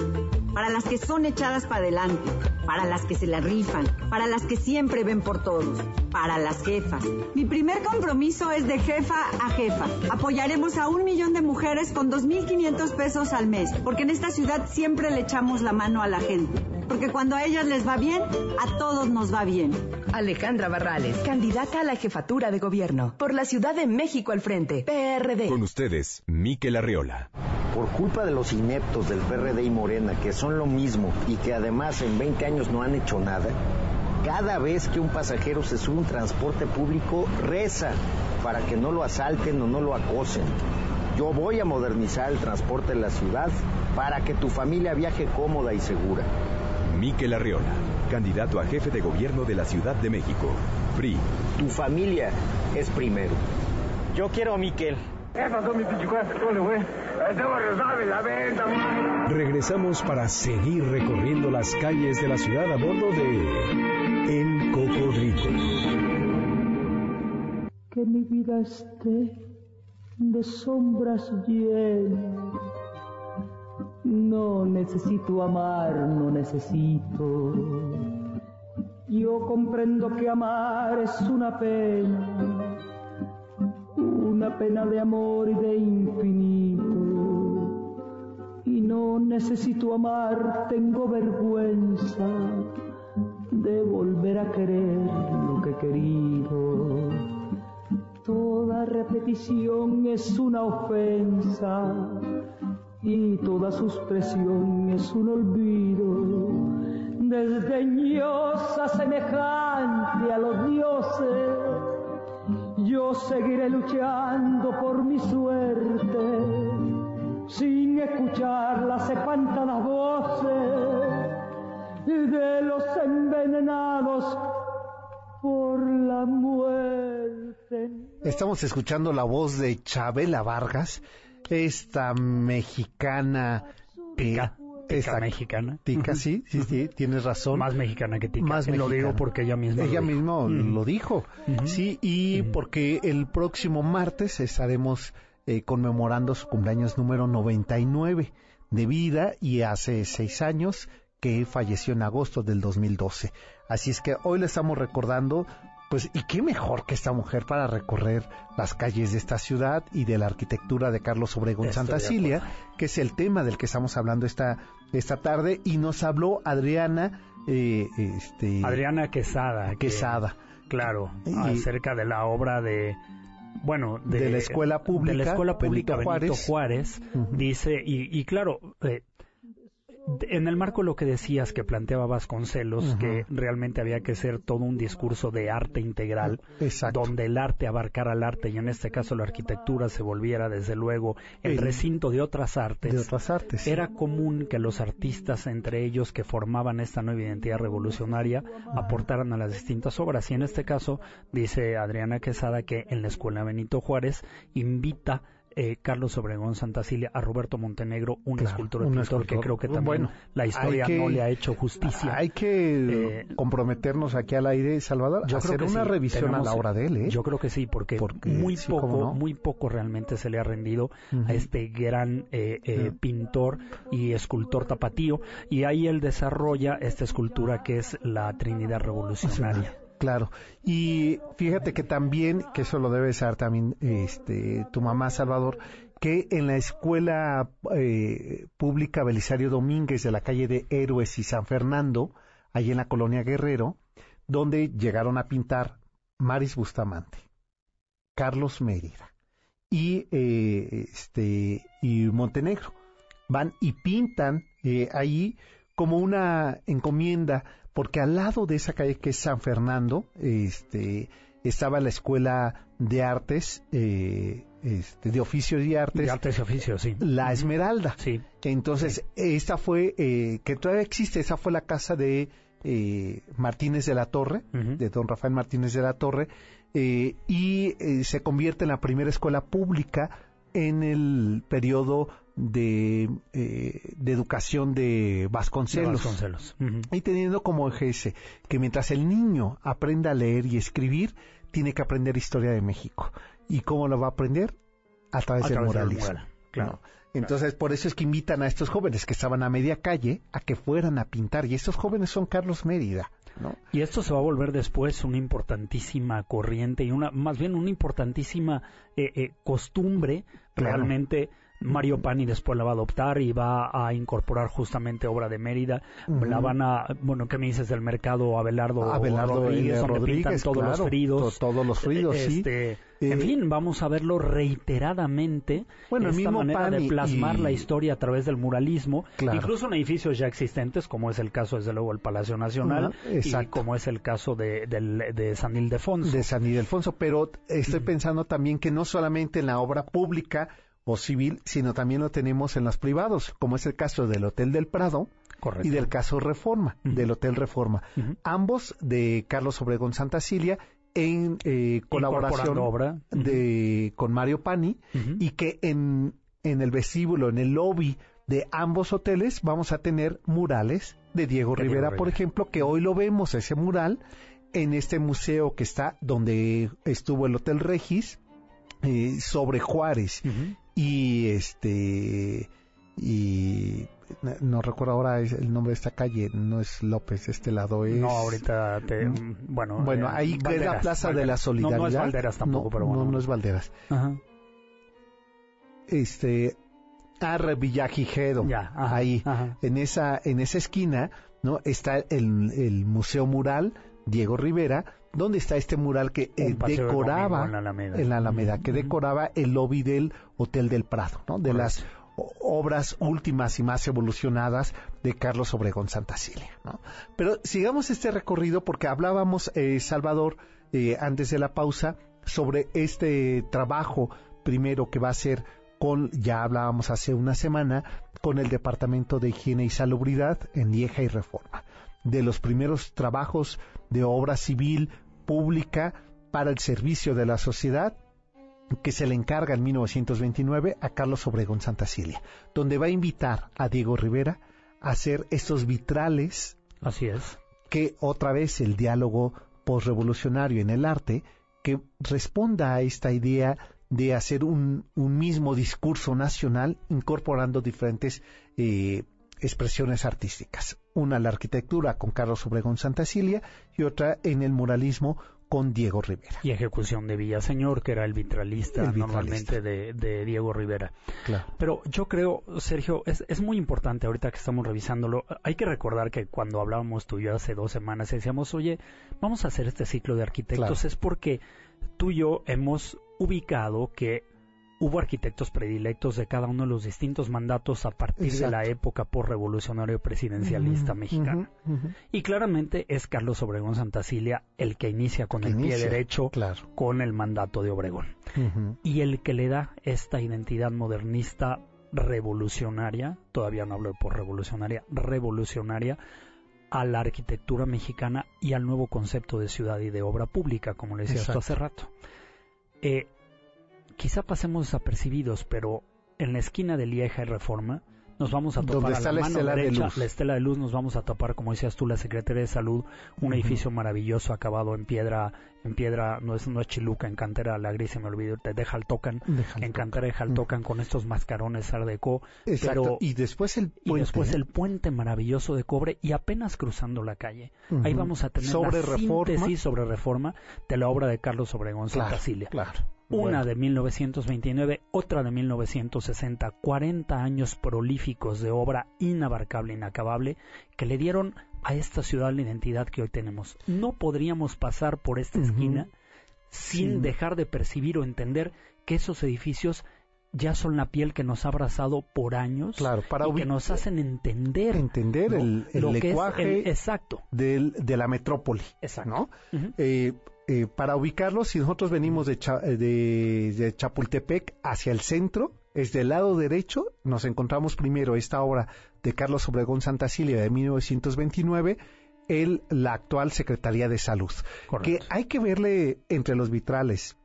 para las que son echadas para adelante, para las que se la rifan, para las que siempre ven por todos, para las jefas. Mi primer compromiso es de jefa a jefa. Apoyaremos a un millón de mujeres con 2.500 pesos al mes, porque en esta ciudad siempre le echamos la mano a la gente porque cuando a ellas les va bien, a todos nos va bien. Alejandra Barrales, candidata a la jefatura de gobierno por la Ciudad de México al frente, PRD. Con ustedes, Miquel Arriola. Por culpa de los ineptos del PRD y Morena, que son lo mismo y que además en 20 años no han hecho nada, cada vez que un pasajero se sube a un transporte público, reza para que no lo asalten o no lo acosen. Yo voy a modernizar el transporte en la ciudad para que tu familia viaje cómoda y segura. Miquel Arriola, candidato a jefe de gobierno de la Ciudad de México. PRI. Tu familia es primero. Yo quiero a Miquel. Regresamos para seguir recorriendo las calles de la ciudad a bordo de El Cocodrilo. Que mi vida esté de sombras llenas. No necesito amar, no necesito. Yo comprendo que amar es una pena, una pena de amor y de infinito. Y no necesito amar, tengo vergüenza de volver a querer lo que he querido. Toda repetición es una ofensa y toda suspresión es un olvido. Desdeñosa semejante a los dioses, yo seguiré luchando por mi suerte, sin escuchar las espantadas voces de los envenenados por la muerte. Estamos escuchando la voz de Chabela Vargas, esta mexicana. Tica, tica mexicana. Tica, sí, sí, sí, tienes razón. Más mexicana que tica. Más lo digo porque ella misma ella lo dijo. mismo lo dijo. Sí, y porque el próximo martes estaremos eh, conmemorando su cumpleaños número 99 de vida y hace seis años que falleció en agosto del 2012. Así es que hoy le estamos recordando pues, y qué mejor que esta mujer para recorrer las calles de esta ciudad y de la arquitectura de Carlos Obregón Estoy Santa de Cilia, que es el tema del que estamos hablando esta, esta tarde, y nos habló Adriana, eh, este, Adriana Quesada. que- Quesada. claro, Y- acerca de la obra de bueno, de, De la escuela pública, de la escuela pública Benito Benito, Juárez. Juárez, dice y, y claro eh, en el marco de lo que decías que planteaba Vasconcelos, Ujú. que realmente había que ser todo un discurso de arte integral, Exacto. donde el arte abarcara al arte y en este caso la arquitectura se volviera desde luego el El- recinto de otras artes. de otras artes. Era común que los artistas, entre ellos que formaban esta nueva identidad revolucionaria, aportaran a las distintas obras. Y en este caso, dice Adriana Quesada que en la Escuela Benito Juárez invita eh, Carlos Obregón Santacilia a Roberto Montenegro, un Claro, escultor y un pintor que creo que también Bueno, la historia que- no le ha hecho justicia. Hay que Eh, comprometernos aquí al aire, Salvador, Yo a creo hacer que una sí, revisión tenemos- a la obra de él, ¿eh? Yo creo que sí, porque, Porque muy sí, poco, no. muy poco realmente se le ha rendido a este gran eh, eh, pintor y escultor tapatío, y ahí él desarrolla esta escultura que es la Trinidad Revolucionaria. Claro. Y fíjate que también, que eso lo debe saber también este, tu mamá, Salvador, que en la escuela eh, pública Belisario Domínguez de la calle de Héroes y San Fernando, allí en la colonia Guerrero, donde llegaron a pintar Maris Bustamante, Carlos Mérida y, eh, este, y Montenegro. Van y pintan eh, ahí como una encomienda, porque al lado de esa calle que es San Fernando, este, estaba la escuela de artes, eh, este, de oficios y artes, De artes y oficios, sí. la Esmeralda. Sí. Entonces, esta fue, eh, que todavía existe, esa fue la casa de eh, Martínez de la Torre, de don Rafael Martínez de la Torre, eh, y eh, se convierte en la primera escuela pública en el periodo de, eh, de educación de Vasconcelos. Y teniendo como eje ese, que mientras el niño aprenda a leer y escribir, tiene que aprender historia de México. ¿Y cómo lo va a aprender? A través A del través moralismo. mural, claro. ¿no? Entonces, por eso es que invitan a estos jóvenes que estaban a media calle a que fueran a pintar. Y estos jóvenes son Carlos Mérida. ¿no? Y esto se va a volver después una importantísima corriente y una, más bien una importantísima eh, eh, costumbre. Claro. Realmente Mario Pani después la va a adoptar y va a incorporar justamente obra de Mérida. La van a, bueno, ¿qué me dices del mercado Abelardo, Abelardo Rodríguez, donde pintan Rodríguez, todos los to- todos los fridos, sí. Este, Eh, en fin, vamos a verlo reiteradamente. Bueno, esta mismo manera Pani de plasmar y- la historia a través del muralismo, Claro. incluso en edificios ya existentes, como es el caso, desde luego, el Palacio Nacional, Ajá, y como es el caso de, del- de San Ildefonso. de San Ildefonso, pero estoy pensando también que no solamente en la obra pública o civil, sino también lo tenemos en los privados, como es el caso del Hotel del Prado Correcto. y del caso Reforma, del Hotel Reforma. Ambos de Carlos Obregón Santa Cilia en eh, colaboración de con Mario Pani y que en, en el vestíbulo, en el lobby de ambos hoteles vamos a tener murales de Diego De Diego Rivera, por ejemplo, que hoy lo vemos, ese mural, en este museo que está donde estuvo el Hotel Regis, eh, sobre Juárez y este y no, recuerdo ahora el nombre de esta calle, no es López, este lado es... No, ahorita te... Bueno, bueno eh, ahí es la Plaza de la Solidaridad. No, no es Valderas tampoco, pero bueno. No, no es Valderas. Ajá. Este... Arre Villajigedo, ya, ahí, en esa en esa esquina, ¿no? Está el, el Museo Mural Diego Rivera, donde está este mural que eh, decoraba en la Alameda, en la Alameda que decoraba el lobby del Hotel del Prado, ¿no? De las obras últimas y más evolucionadas de Carlos Obregón Santa Cilia. ¿no? Pero sigamos este recorrido porque hablábamos, eh, Salvador, eh, antes de la pausa, sobre este trabajo primero que va a ser con, ya hablábamos hace una semana, con el Departamento de Higiene y Salubridad en Lieja y Reforma. De los primeros trabajos de obra civil pública para el servicio de la sociedad que se le encarga en 1929 a Carlos Obregón Santa Cilia, donde va a invitar a Diego Rivera a hacer estos vitrales. Así es. Que otra vez el diálogo postrevolucionario en el arte, que responda a esta idea de hacer un, mismo discurso nacional incorporando diferentes eh, expresiones artísticas. Una la arquitectura con Carlos Obregón Santa Cilia y otra en el muralismo con Diego Rivera. Y ejecución de Villaseñor, que era el vitralista, normalmente de, Diego Rivera. Claro. Pero yo creo, Sergio, es, es muy importante ahorita que estamos revisándolo. Hay que recordar que cuando hablábamos tú y yo hace dos semanas decíamos, oye, vamos a hacer este ciclo de arquitectos, es porque tú y yo hemos ubicado que hubo arquitectos predilectos de cada uno de los distintos mandatos a partir de la época por revolucionario presidencialista mexicana. Y claramente es Carlos Obregón Santacilia el que inicia con el pie derecho con el mandato de Obregón. Y el que le da esta identidad modernista revolucionaria, todavía no hablo de por revolucionaria, revolucionaria, a la arquitectura mexicana y al nuevo concepto de ciudad y de obra pública, como le decía esto hace rato. Eh, quizá pasemos desapercibidos, pero en la esquina de Lieja y Reforma nos vamos a topar a la, mano derecha, la estela de luz, nos vamos a topar, como decías tú, la Secretaría de Salud, un edificio maravilloso acabado en piedra, en piedra, no es, no es chiluca, en cantera, la gris se me olvidó, de Jaltocan, en cantera de Jaltocan con estos mascarones Art Exacto. y después el puente. Y después el puente maravilloso de cobre y apenas cruzando la calle. Ahí vamos a tener sobre la reforma. síntesis sobre reforma de la obra de Carlos Obregón claro, Cilia. Claro. Una de 1929, otra de 1960, 40 años prolíficos de obra inabarcable, inacabable, que le dieron a esta ciudad la identidad que hoy tenemos. No podríamos pasar por esta esquina sin dejar de percibir o entender que esos edificios ya son la piel que nos ha abrazado por años claro, para y que nos hacen entender entender el, lenguaje exacto. del, de la metrópoli exacto. eh, para ubicarlos, si nosotros venimos de, eh, de, Chapultepec hacia el centro, es del lado derecho, nos encontramos primero esta obra de Carlos Obregón Santa Cilia de 1929, el, la actual Secretaría de Salud. Que hay que verle entre los vitrales,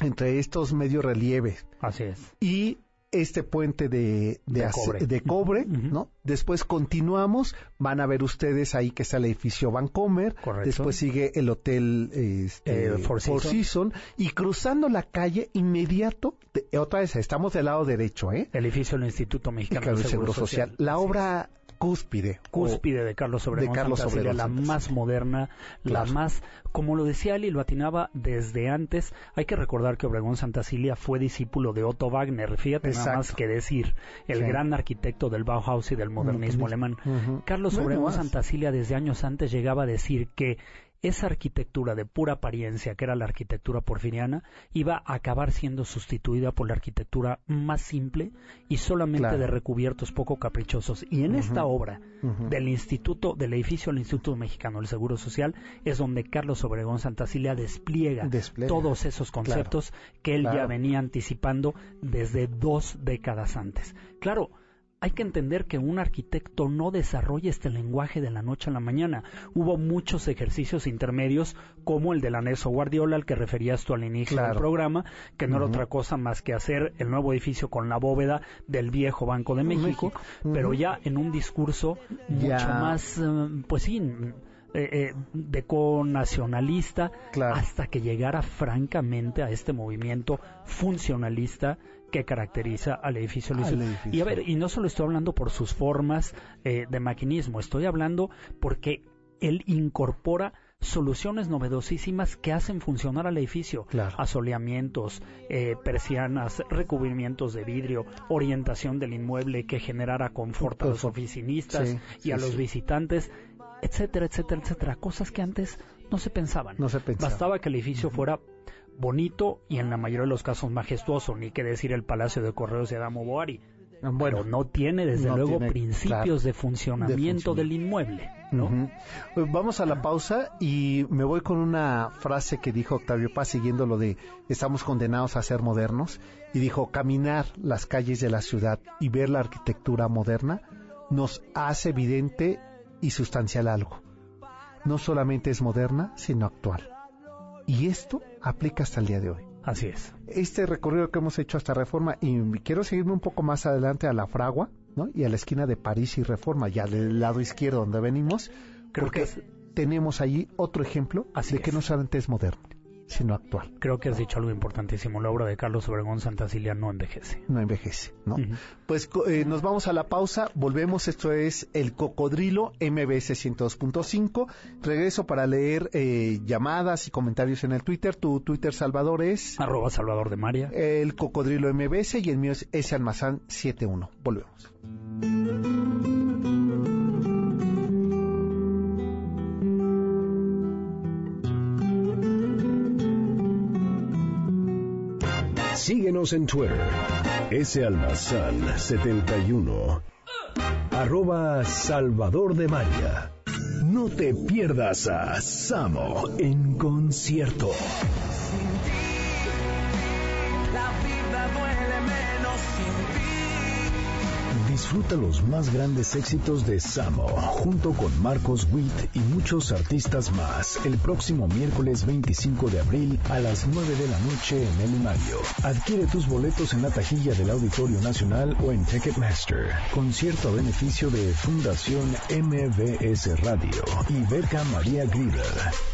entre estos medio relieves. Así es. Y este puente de, de, cobre, ¿no? Después continuamos, van a ver ustedes ahí que está el edificio Vancomer, después sigue el hotel este, eh, Four, Seasons. y cruzando la calle inmediato, otra vez, estamos del lado derecho, ¿eh? El edificio del Instituto Mexicano de Seguro, Social. La obra cúspide. Cúspide de Carlos Obregón. De Carlos la más moderna, la más, como lo decía Ali, lo atinaba desde antes. Hay que recordar que Obregón Santacilia fue discípulo de Otto Wagner. Fíjate nada más que decir, el gran arquitecto del Bauhaus y del modernismo alemán. Carlos Obregón Santacilia desde años antes llegaba a decir que esa arquitectura de pura apariencia, que era la arquitectura porfiriana, iba a acabar siendo sustituida por la arquitectura más simple y solamente de recubiertos poco caprichosos. Y en esta obra del Instituto, del edificio del Instituto Mexicano del Seguro Social, es donde Carlos Obregón Santacilia despliega, todos esos conceptos que él ya venía anticipando desde dos décadas antes. Claro, hay que entender que un arquitecto no desarrolla este lenguaje de la noche a la mañana. Hubo muchos ejercicios intermedios, como el del anexo Guardiola, al que referías tú al inicio del programa, que no era otra cosa más que hacer el nuevo edificio con la bóveda del viejo Banco de México, pero ya en un discurso mucho más, eh, pues sí, eh, eh, de nacionalista hasta que llegara francamente a este movimiento funcionalista que caracteriza al edificio Luis. Y a ver, y no solo estoy hablando por sus formas eh, de maquinismo, estoy hablando porque él incorpora soluciones novedosísimas que hacen funcionar al edificio. Asoleamientos, eh, persianas, recubrimientos de vidrio, orientación del inmueble que generara confort a los oficinistas y a los visitantes, etcétera, etcétera, etcétera. Cosas que antes no se pensaban. No se pensaban. Bastaba que el edificio fuera bonito y en la mayoría de los casos majestuoso, ni que decir el Palacio de Correos de Adamo Boari. Bueno, no tiene desde luego principios de, funcionamiento del inmueble. ¿no? Pues vamos a la pausa y me voy con una frase que dijo Octavio Paz siguiendo lo de estamos condenados a ser modernos y dijo caminar las calles de la ciudad y ver la arquitectura moderna nos hace evidente y sustancial algo. No solamente es moderna, sino actual. Y esto aplica hasta el día de hoy. Así es. Este recorrido que hemos hecho hasta Reforma, y quiero seguirme un poco más adelante a la Fragua, ¿no? Y a la esquina de París y Reforma, ya del lado izquierdo donde venimos, creo que tenemos allí otro ejemplo de que no solamente es moderno sino actual. Creo que has dicho algo importantísimo. La obra de Carlos Obregón Santacilia no envejece. No envejece, ¿no? Pues eh, nos vamos a la pausa, volvemos. Esto es El Cocodrilo MBS 102.5. Regreso para leer eh, llamadas y comentarios en el Twitter. Tu Twitter, Salvador, es... Arroba Salvador de María. El Cocodrilo MBS y el mío es S. Almazán 71. Volvemos. Síguenos en Twitter. S. Almazán 71. Arroba Salvador de María. No te pierdas a Samo en concierto. Disfruta los más grandes éxitos de Samo junto con Marcos Witt y muchos artistas más el próximo miércoles 25 de abril a las 9 de la noche en el Mario. Adquiere tus boletos en la tajilla del Auditorio Nacional o en Ticketmaster. Concierto a beneficio de Fundación MBS Radio y Beca María Grieber.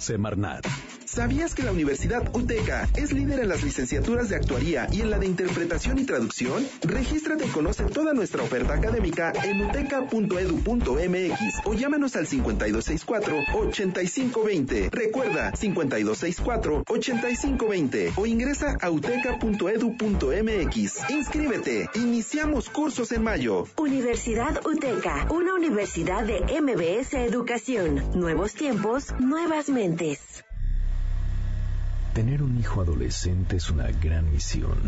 Semarnat. ¿Sabías que la Universidad UTECA es líder en las licenciaturas de actuaría y en la de interpretación y traducción? Regístrate y conoce toda nuestra oferta académica en uteca.edu.mx o llámanos al 5264-8520. Recuerda, 5264-8520 o ingresa a uteca.edu.mx. Inscríbete. Iniciamos cursos en mayo. Universidad UTECA, una universidad de MBS Educación. Nuevos tiempos, nuevas mentes. Tener un hijo adolescente es una gran misión.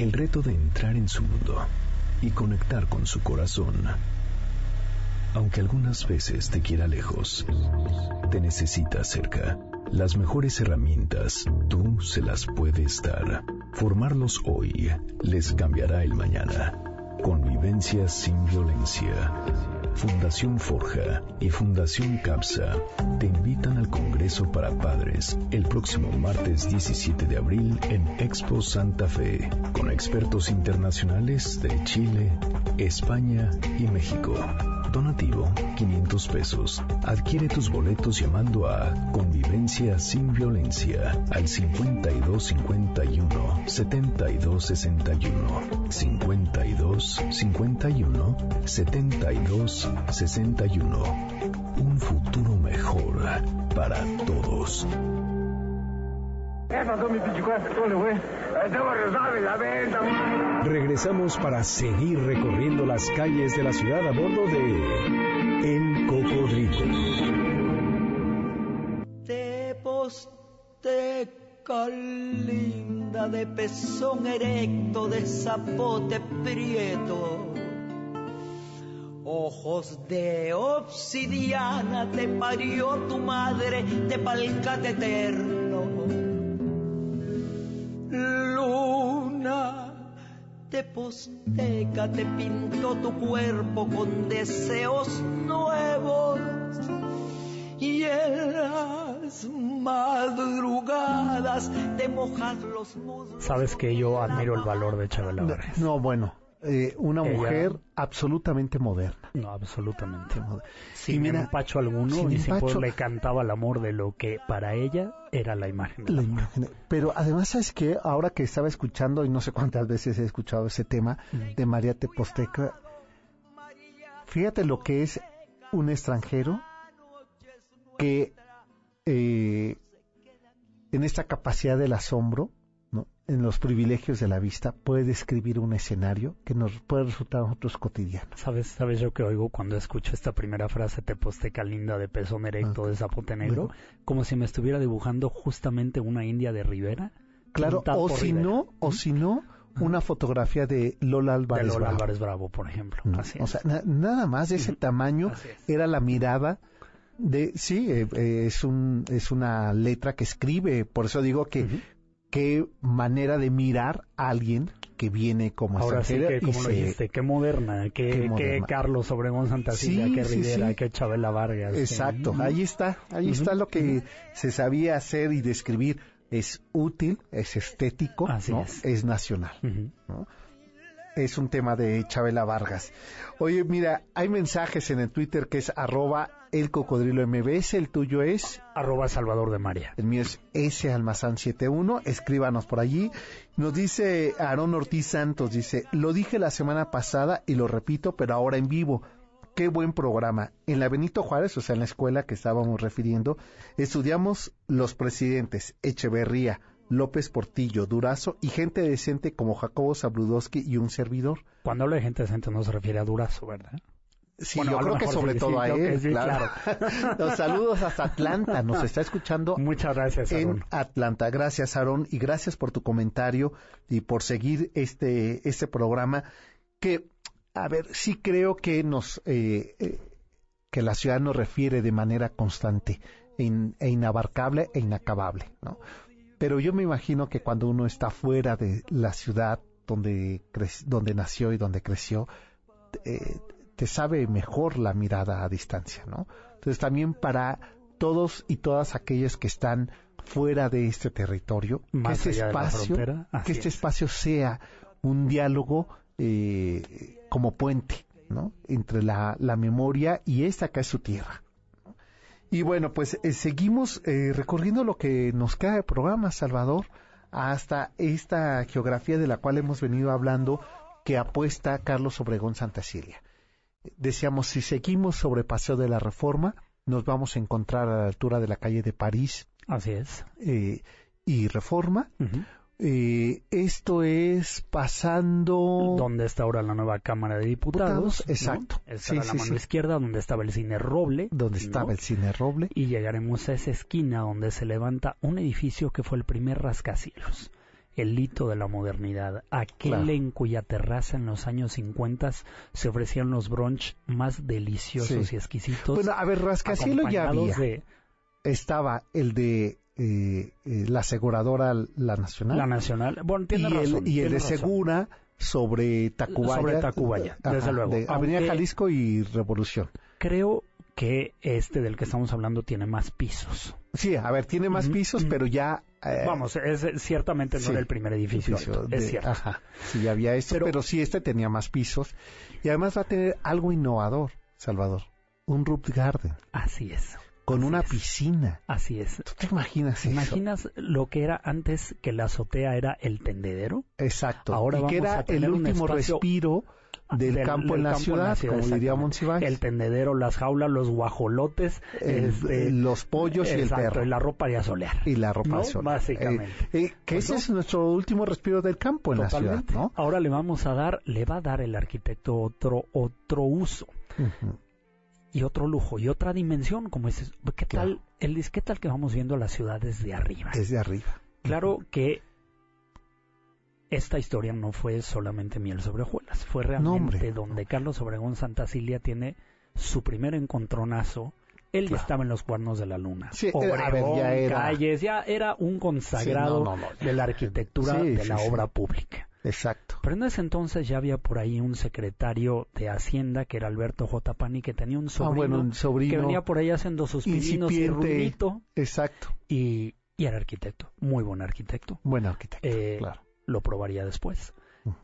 El reto de entrar en su mundo y conectar con su corazón. Aunque algunas veces te quiera lejos, te necesita cerca. Las mejores herramientas tú se las puedes dar. Formarlos hoy les cambiará el mañana. Convivencia sin violencia. Fundación Forja y Fundación CAPSA te invitan al Congreso para Padres el próximo martes 17 de abril en Expo Santa Fe, con expertos internacionales de Chile, España y México. Donativo 500 pesos. Adquiere tus boletos llamando a Convivencia sin Violencia al 5251 7261 52 51 72 61. Un futuro mejor para todos. Regresamos para seguir recorriendo las calles de la ciudad a bordo de El Cocodrilo. Te posteca linda de pezón erecto, de zapote prieto. Ojos de obsidiana te parió tu madre de palcate eterno. De posteca te pintó tu cuerpo con deseos nuevos y en las madrugadas te mojas los muslos. Sabes que yo admiro el valor de Chabela Vargas. No, bueno, eh, una Ella- mujer absolutamente moderna. No, absolutamente. Y Sin mira, empacho alguno, sin empacho- le cantaba el amor de lo que para ella era la imagen La imagen. Pero además, ¿sabes qué? Ahora que estaba escuchando, y no sé cuántas veces he escuchado ese tema de María Teposteca, fíjate lo que es un extranjero que eh, en esta capacidad del asombro, ¿no? En los privilegios de la vista, puede describir un escenario que nos puede resultar a nosotros cotidiano. ¿Sabes, ¿Sabes yo que oigo cuando escucho esta primera frase, te posteca linda de pezón erecto de zapote negro? Como si me estuviera dibujando justamente una india de Rivera. Claro, o si Rivera. no, o si no, una fotografía de Lola De Álvarez Lola Bravo. Álvarez Bravo, por ejemplo. ¿no? Así o sea, na- nada más de ese tamaño era la mirada de sí eh, eh, es un es una letra que escribe por eso digo que qué manera de mirar a alguien que viene como Ahora sí extranjera que, y como lo se- dijiste, qué moderna, qué. Carlos Obregón Santacilla, Sí, qué sí, Rivera, sí. qué Chabela Vargas. Exacto, ahí está, ahí está lo que se sabía hacer y describir. Es útil, es estético, es. nacional. Es un tema de Chabela Vargas. Oye, mira, hay mensajes en el Twitter que es arroba el cocodrilo MBS, el tuyo es Arroba Salvador de María. el mío es S Almazán 71, escríbanos por allí. Nos dice Aarón Ortiz Santos, dice, lo dije la semana pasada y lo repito, pero ahora en vivo. Qué buen programa. En la Benito Juárez, o sea, en la escuela que estábamos refiriendo, estudiamos los presidentes Echeverría, López Portillo, Durazo y gente decente como Jacobo Zabludowski y un servidor. Cuando habla de gente decente no se refiere a Durazo, ¿verdad? Sí, Bueno, yo creo que sobre sí, todo sí, a él. sí, claro. Los saludos hasta Atlanta, nos está escuchando Muchas gracias, en. Atlanta. Gracias, Aarón, y gracias por tu comentario y por seguir este, este programa que, a ver, sí creo que nos, eh, eh, que la ciudad nos refiere de manera constante in- e inabarcable e inacabable, ¿no? Pero yo me imagino que cuando uno está fuera de la ciudad donde, cre- donde nació y donde creció, eh, te sabe mejor la mirada a distancia, ¿no? Entonces también para todos y todas aquellos que están fuera de este territorio, Más que este espacio, que este es. espacio sea un diálogo eh, como puente, ¿no? Entre la, la memoria y esta que es su tierra. Y bueno, pues eh, seguimos eh, recorriendo lo que nos queda de programa, Salvador, hasta esta geografía de la cual hemos venido hablando que apuesta Carlos Obregón Santacilia. Decíamos, si seguimos sobre Paseo de la Reforma, nos vamos a encontrar a la altura de la calle de París Así es. eh, y Reforma. Eh, esto es pasando... Donde está ahora la nueva Cámara de Diputados. Diputados, exacto. ¿no? Esta Sí, era la mano sí. izquierda, donde estaba el cine Roble. donde estaba el cine Roble. Y llegaremos a esa esquina donde se levanta un edificio que fue el primer rascacielos. El hito de la modernidad. Aquel Claro. en cuya terraza en los años 50 se ofrecían los brunch más deliciosos Sí. y exquisitos. Bueno, a ver, rascacielos ya había. de Estaba el de eh, eh, la aseguradora La Nacional. la Nacional. Bueno, tiene y razón. el, y el de razón. Segura sobre Tacubaya. Sobre Tacubaya, desde luego. de Avenida Jalisco y Revolución. Creo que este del que estamos hablando tiene más pisos. Sí, a ver, tiene más pisos, pero ya... eh, Vamos, es, ciertamente no era el primer edificio, edificio alto, de- es cierto. Ajá, sí, ya había esto, pero, sí, este tenía más pisos. Y además va a tener algo innovador, Salvador. Un roof garden. Así es. Con una piscina. Así es. ¿Tú te imaginas ¿Te eso? imaginas lo que era antes que la azotea era el tendedero? Exacto. Ahora y que vamos era a tener el un último espacio respiro del, del- campo, del en, la campo ciudad, como diría. Monsiváis. El tendedero, las jaulas, los guajolotes, El- este, los pollos y el perro. y la ropa de asolear. Y la ropa ¿no? azul. Básicamente. Eh, eh, que ese es nuestro último respiro del campo en la ciudad, ¿no? Ahora le vamos a dar, le va a dar el arquitecto otro, otro uso y otro lujo y otra dimensión, como es, ¿qué tal, él dice, qué tal que vamos viendo las ciudades de arriba? Desde arriba. Claro que esta historia no fue solamente miel sobre hojuelas, fue realmente donde Carlos Obregón Santa Cilia tiene su primer encontronazo. Él ya Claro. estaba en los cuernos de la luna. Sí, eh, a ver, Obregón, ya era- Calles, ya era un consagrado Sí, no, no, no, ya. de la arquitectura Sí, de la obra pública. Exacto. Pero en ese entonces ya había por ahí un secretario de Hacienda que era Alberto J. Pani que tenía un sobrino, Ah, bueno, un sobrino que venía por ahí haciendo sus pininos y Exacto. y, y era arquitecto, muy buen arquitecto. Buen arquitecto, Eh, claro. Lo probaría después.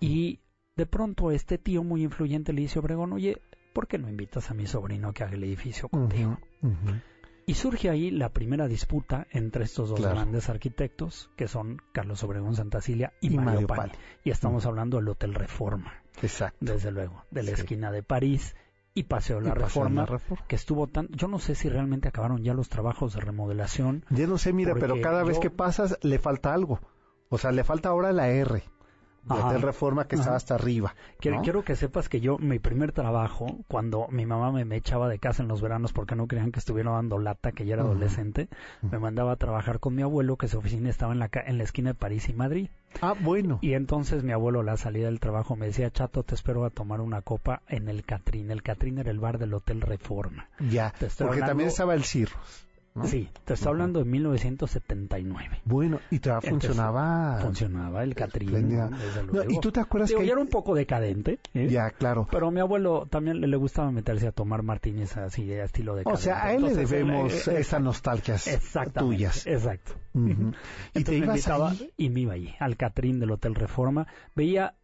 Y de pronto este tío muy influyente le dice a Obregón, oye, ¿por qué no invitas a mi sobrino a que haga el edificio contigo? Y surge ahí la primera disputa entre estos dos Claro. grandes arquitectos, que son Carlos Obregón Santacilia y, Y Mario, Mario Pani. Pani. Y estamos hablando del Hotel Reforma, Exacto. desde luego, de la Sí. esquina de París y Paseo de la Reforma, la Reforma. que estuvo tan... Yo no sé si realmente acabaron ya los trabajos de remodelación. Ya no sé, mira, pero cada vez yo- que pasas le falta algo. O sea, le falta ahora la R. De. Hotel Reforma que Ajá. estaba hasta arriba. Quiero, ¿no? quiero que sepas que yo, mi primer trabajo, cuando mi mamá me, me echaba de casa en los veranos porque no querían que estuviera dando lata, que ya era adolescente, me mandaba a trabajar con mi abuelo, que su oficina estaba en la, en la esquina de París y Madrid. Ah, bueno. Y entonces mi abuelo a la salida del trabajo me decía, Chato, te espero a tomar una copa en el Catrín. El Catrín era el bar del Hotel Reforma. Ya, porque hablando- también estaba el Cirrus. ¿No? Sí, te estoy hablando de 1979. Bueno, y todavía Entonces, funcionaba. Funcionaba el Catrín, No. ¿Y tú te acuerdas Digo, que ya era un poco decadente. ¿eh? Ya, claro. Pero a mi abuelo también le, le gustaba meterse a tomar martínez así de estilo de O sea, a él le debemos esas nostalgias tuyas. Exacto. Ujú. Y Entonces te me ibas invitaba ahí. y me iba allí, al Catrín del Hotel Reforma. Veía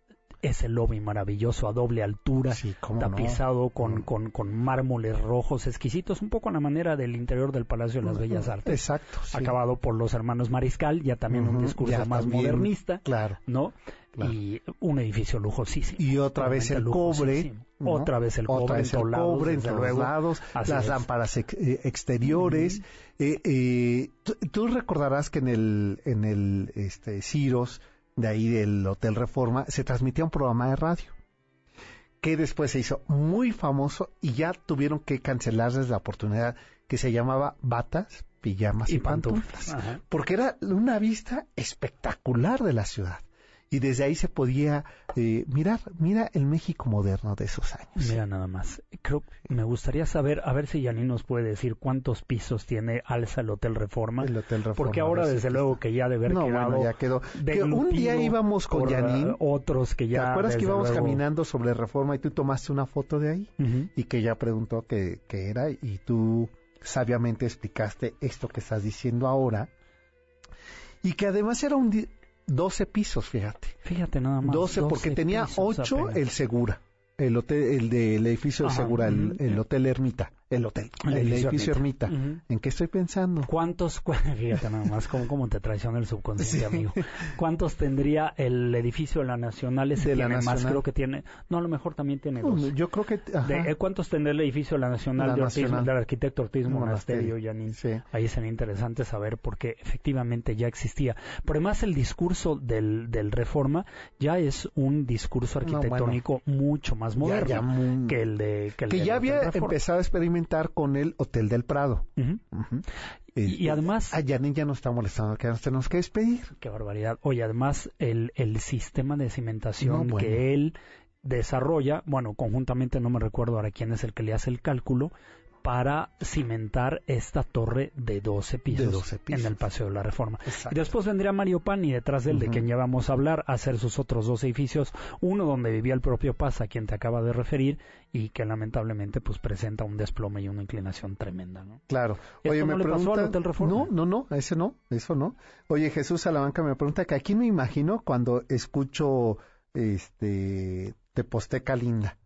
ese lobby maravilloso a doble altura, no. tapizado con, con, con mármoles rojos exquisitos, un poco a la manera del interior del Palacio de las Bellas Artes. Exacto. sí. Acabado por los hermanos Mariscal, ya también un discurso más también, modernista, Claro. ¿no? Claro. Y un edificio lujosísimo. Y otra vez el cobre. ¿no? Otra vez el Otra cobre vez el lados, cobre en luego. lados, las es. lámparas ex- eh, exteriores. Eh, eh, tú, tú recordarás que en el, en el este, Ciros, de ahí del Hotel Reforma, se transmitía un programa de radio que después se hizo muy famoso y ya tuvieron que cancelarles la oportunidad que se llamaba Batas, Pijamas y, Y Pantuflas. Ajá. Porque era una vista espectacular de la ciudad. Y desde ahí se podía eh, mirar, mira el México moderno de esos años. Mira nada más. Creo me gustaría saber, a ver si Yanin nos puede decir cuántos pisos tiene alza el Hotel Reforma. El Hotel Reforma, Porque ahora desde luego que ya debe haber No, quedado bueno, ya quedó. Que un día íbamos con Yanin. uh, otros que ya ¿Te acuerdas que íbamos luego- caminando sobre Reforma y tú tomaste una foto de ahí? Y que ella preguntó qué qué era y tú sabiamente explicaste esto que estás diciendo ahora. Y que además era un 12 pisos, fíjate. Fíjate nada más. 12 porque tenía pisos 8 apenas. el Segura. El hotel, el del edificio de Ajá, Segura, el, ujú. el hotel Ermita. El hotel, el, edificio, Ermita. Ujú. ¿En qué estoy pensando? ¿Cuántos, cu- fíjate nada más, cómo, cómo te traiciona el subconsciente, amigo? ¿Cuántos tendría el edificio de la Nacional? Ese De la tiene más, Nacional. creo que tiene, no, a lo mejor también tiene dos. Yo creo que... De, eh, ¿Cuántos tendrá el edificio de la Nacional La de Ortiz, Nacional. del arquitecto Ortiz Monasterio. Yanin? Sí. Ahí sería interesante saber porque efectivamente ya existía. Pero además el discurso del, del Reforma ya es un discurso No, bueno. arquitectónico mucho más Ya- moderno ya muy- que el de que, el que del ya había Reforma. empezado a experimentar con el Hotel del Prado. Y, y además, Ah, Yanin ya nos está molestando, que nos tenemos que despedir. qué barbaridad. Oye, además el, el sistema de cimentación No, bueno. que él desarrolla, bueno, conjuntamente no me recuerdo ahora quién es el que le hace el cálculo, para cimentar esta torre de 12 pisos, De 12 pisos. en el Paseo de la Reforma. Exacto. Y después vendría Mario Pani detrás del de quien ya vamos a hablar, a hacer sus otros dos edificios, uno donde vivía el propio Paz, a quien te acaba de referir, y que lamentablemente pues presenta un desplome y una inclinación tremenda. ¿no? Claro. ¿Esto Oye, no me le pasó al pregunta... Hotel Reforma? No, no, no, ese no, eso no. Oye, Jesús Salamanca me pregunta que aquí me imagino cuando escucho este Teposteca Linda.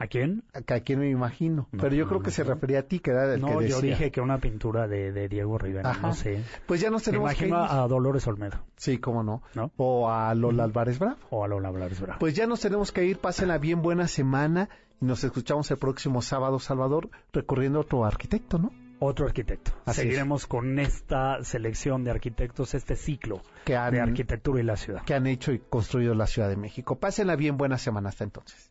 ¿A quién? Que aquí me imagino. No, Pero yo no, creo no, que se no. refería a ti, que era el No, que decía. yo dije que una pintura de, de Diego Rivera, Ajá. no sé. Pues ya nos Me tenemos que ir. imagino a Dolores Olmedo, Sí, cómo no. ¿no? O a Lola Álvarez Bravo. O a Lola Blades Bravo. Pues ya nos tenemos que ir. Pásenla bien, buena semana. Y nos escuchamos el próximo sábado, Salvador, recorriendo otro arquitecto, ¿no? Otro arquitecto. Así Seguiremos con esta selección de arquitectos, este ciclo Que han, de arquitectura y la ciudad. que han hecho y construido la Ciudad de México. Pásenla bien, buena semana hasta entonces.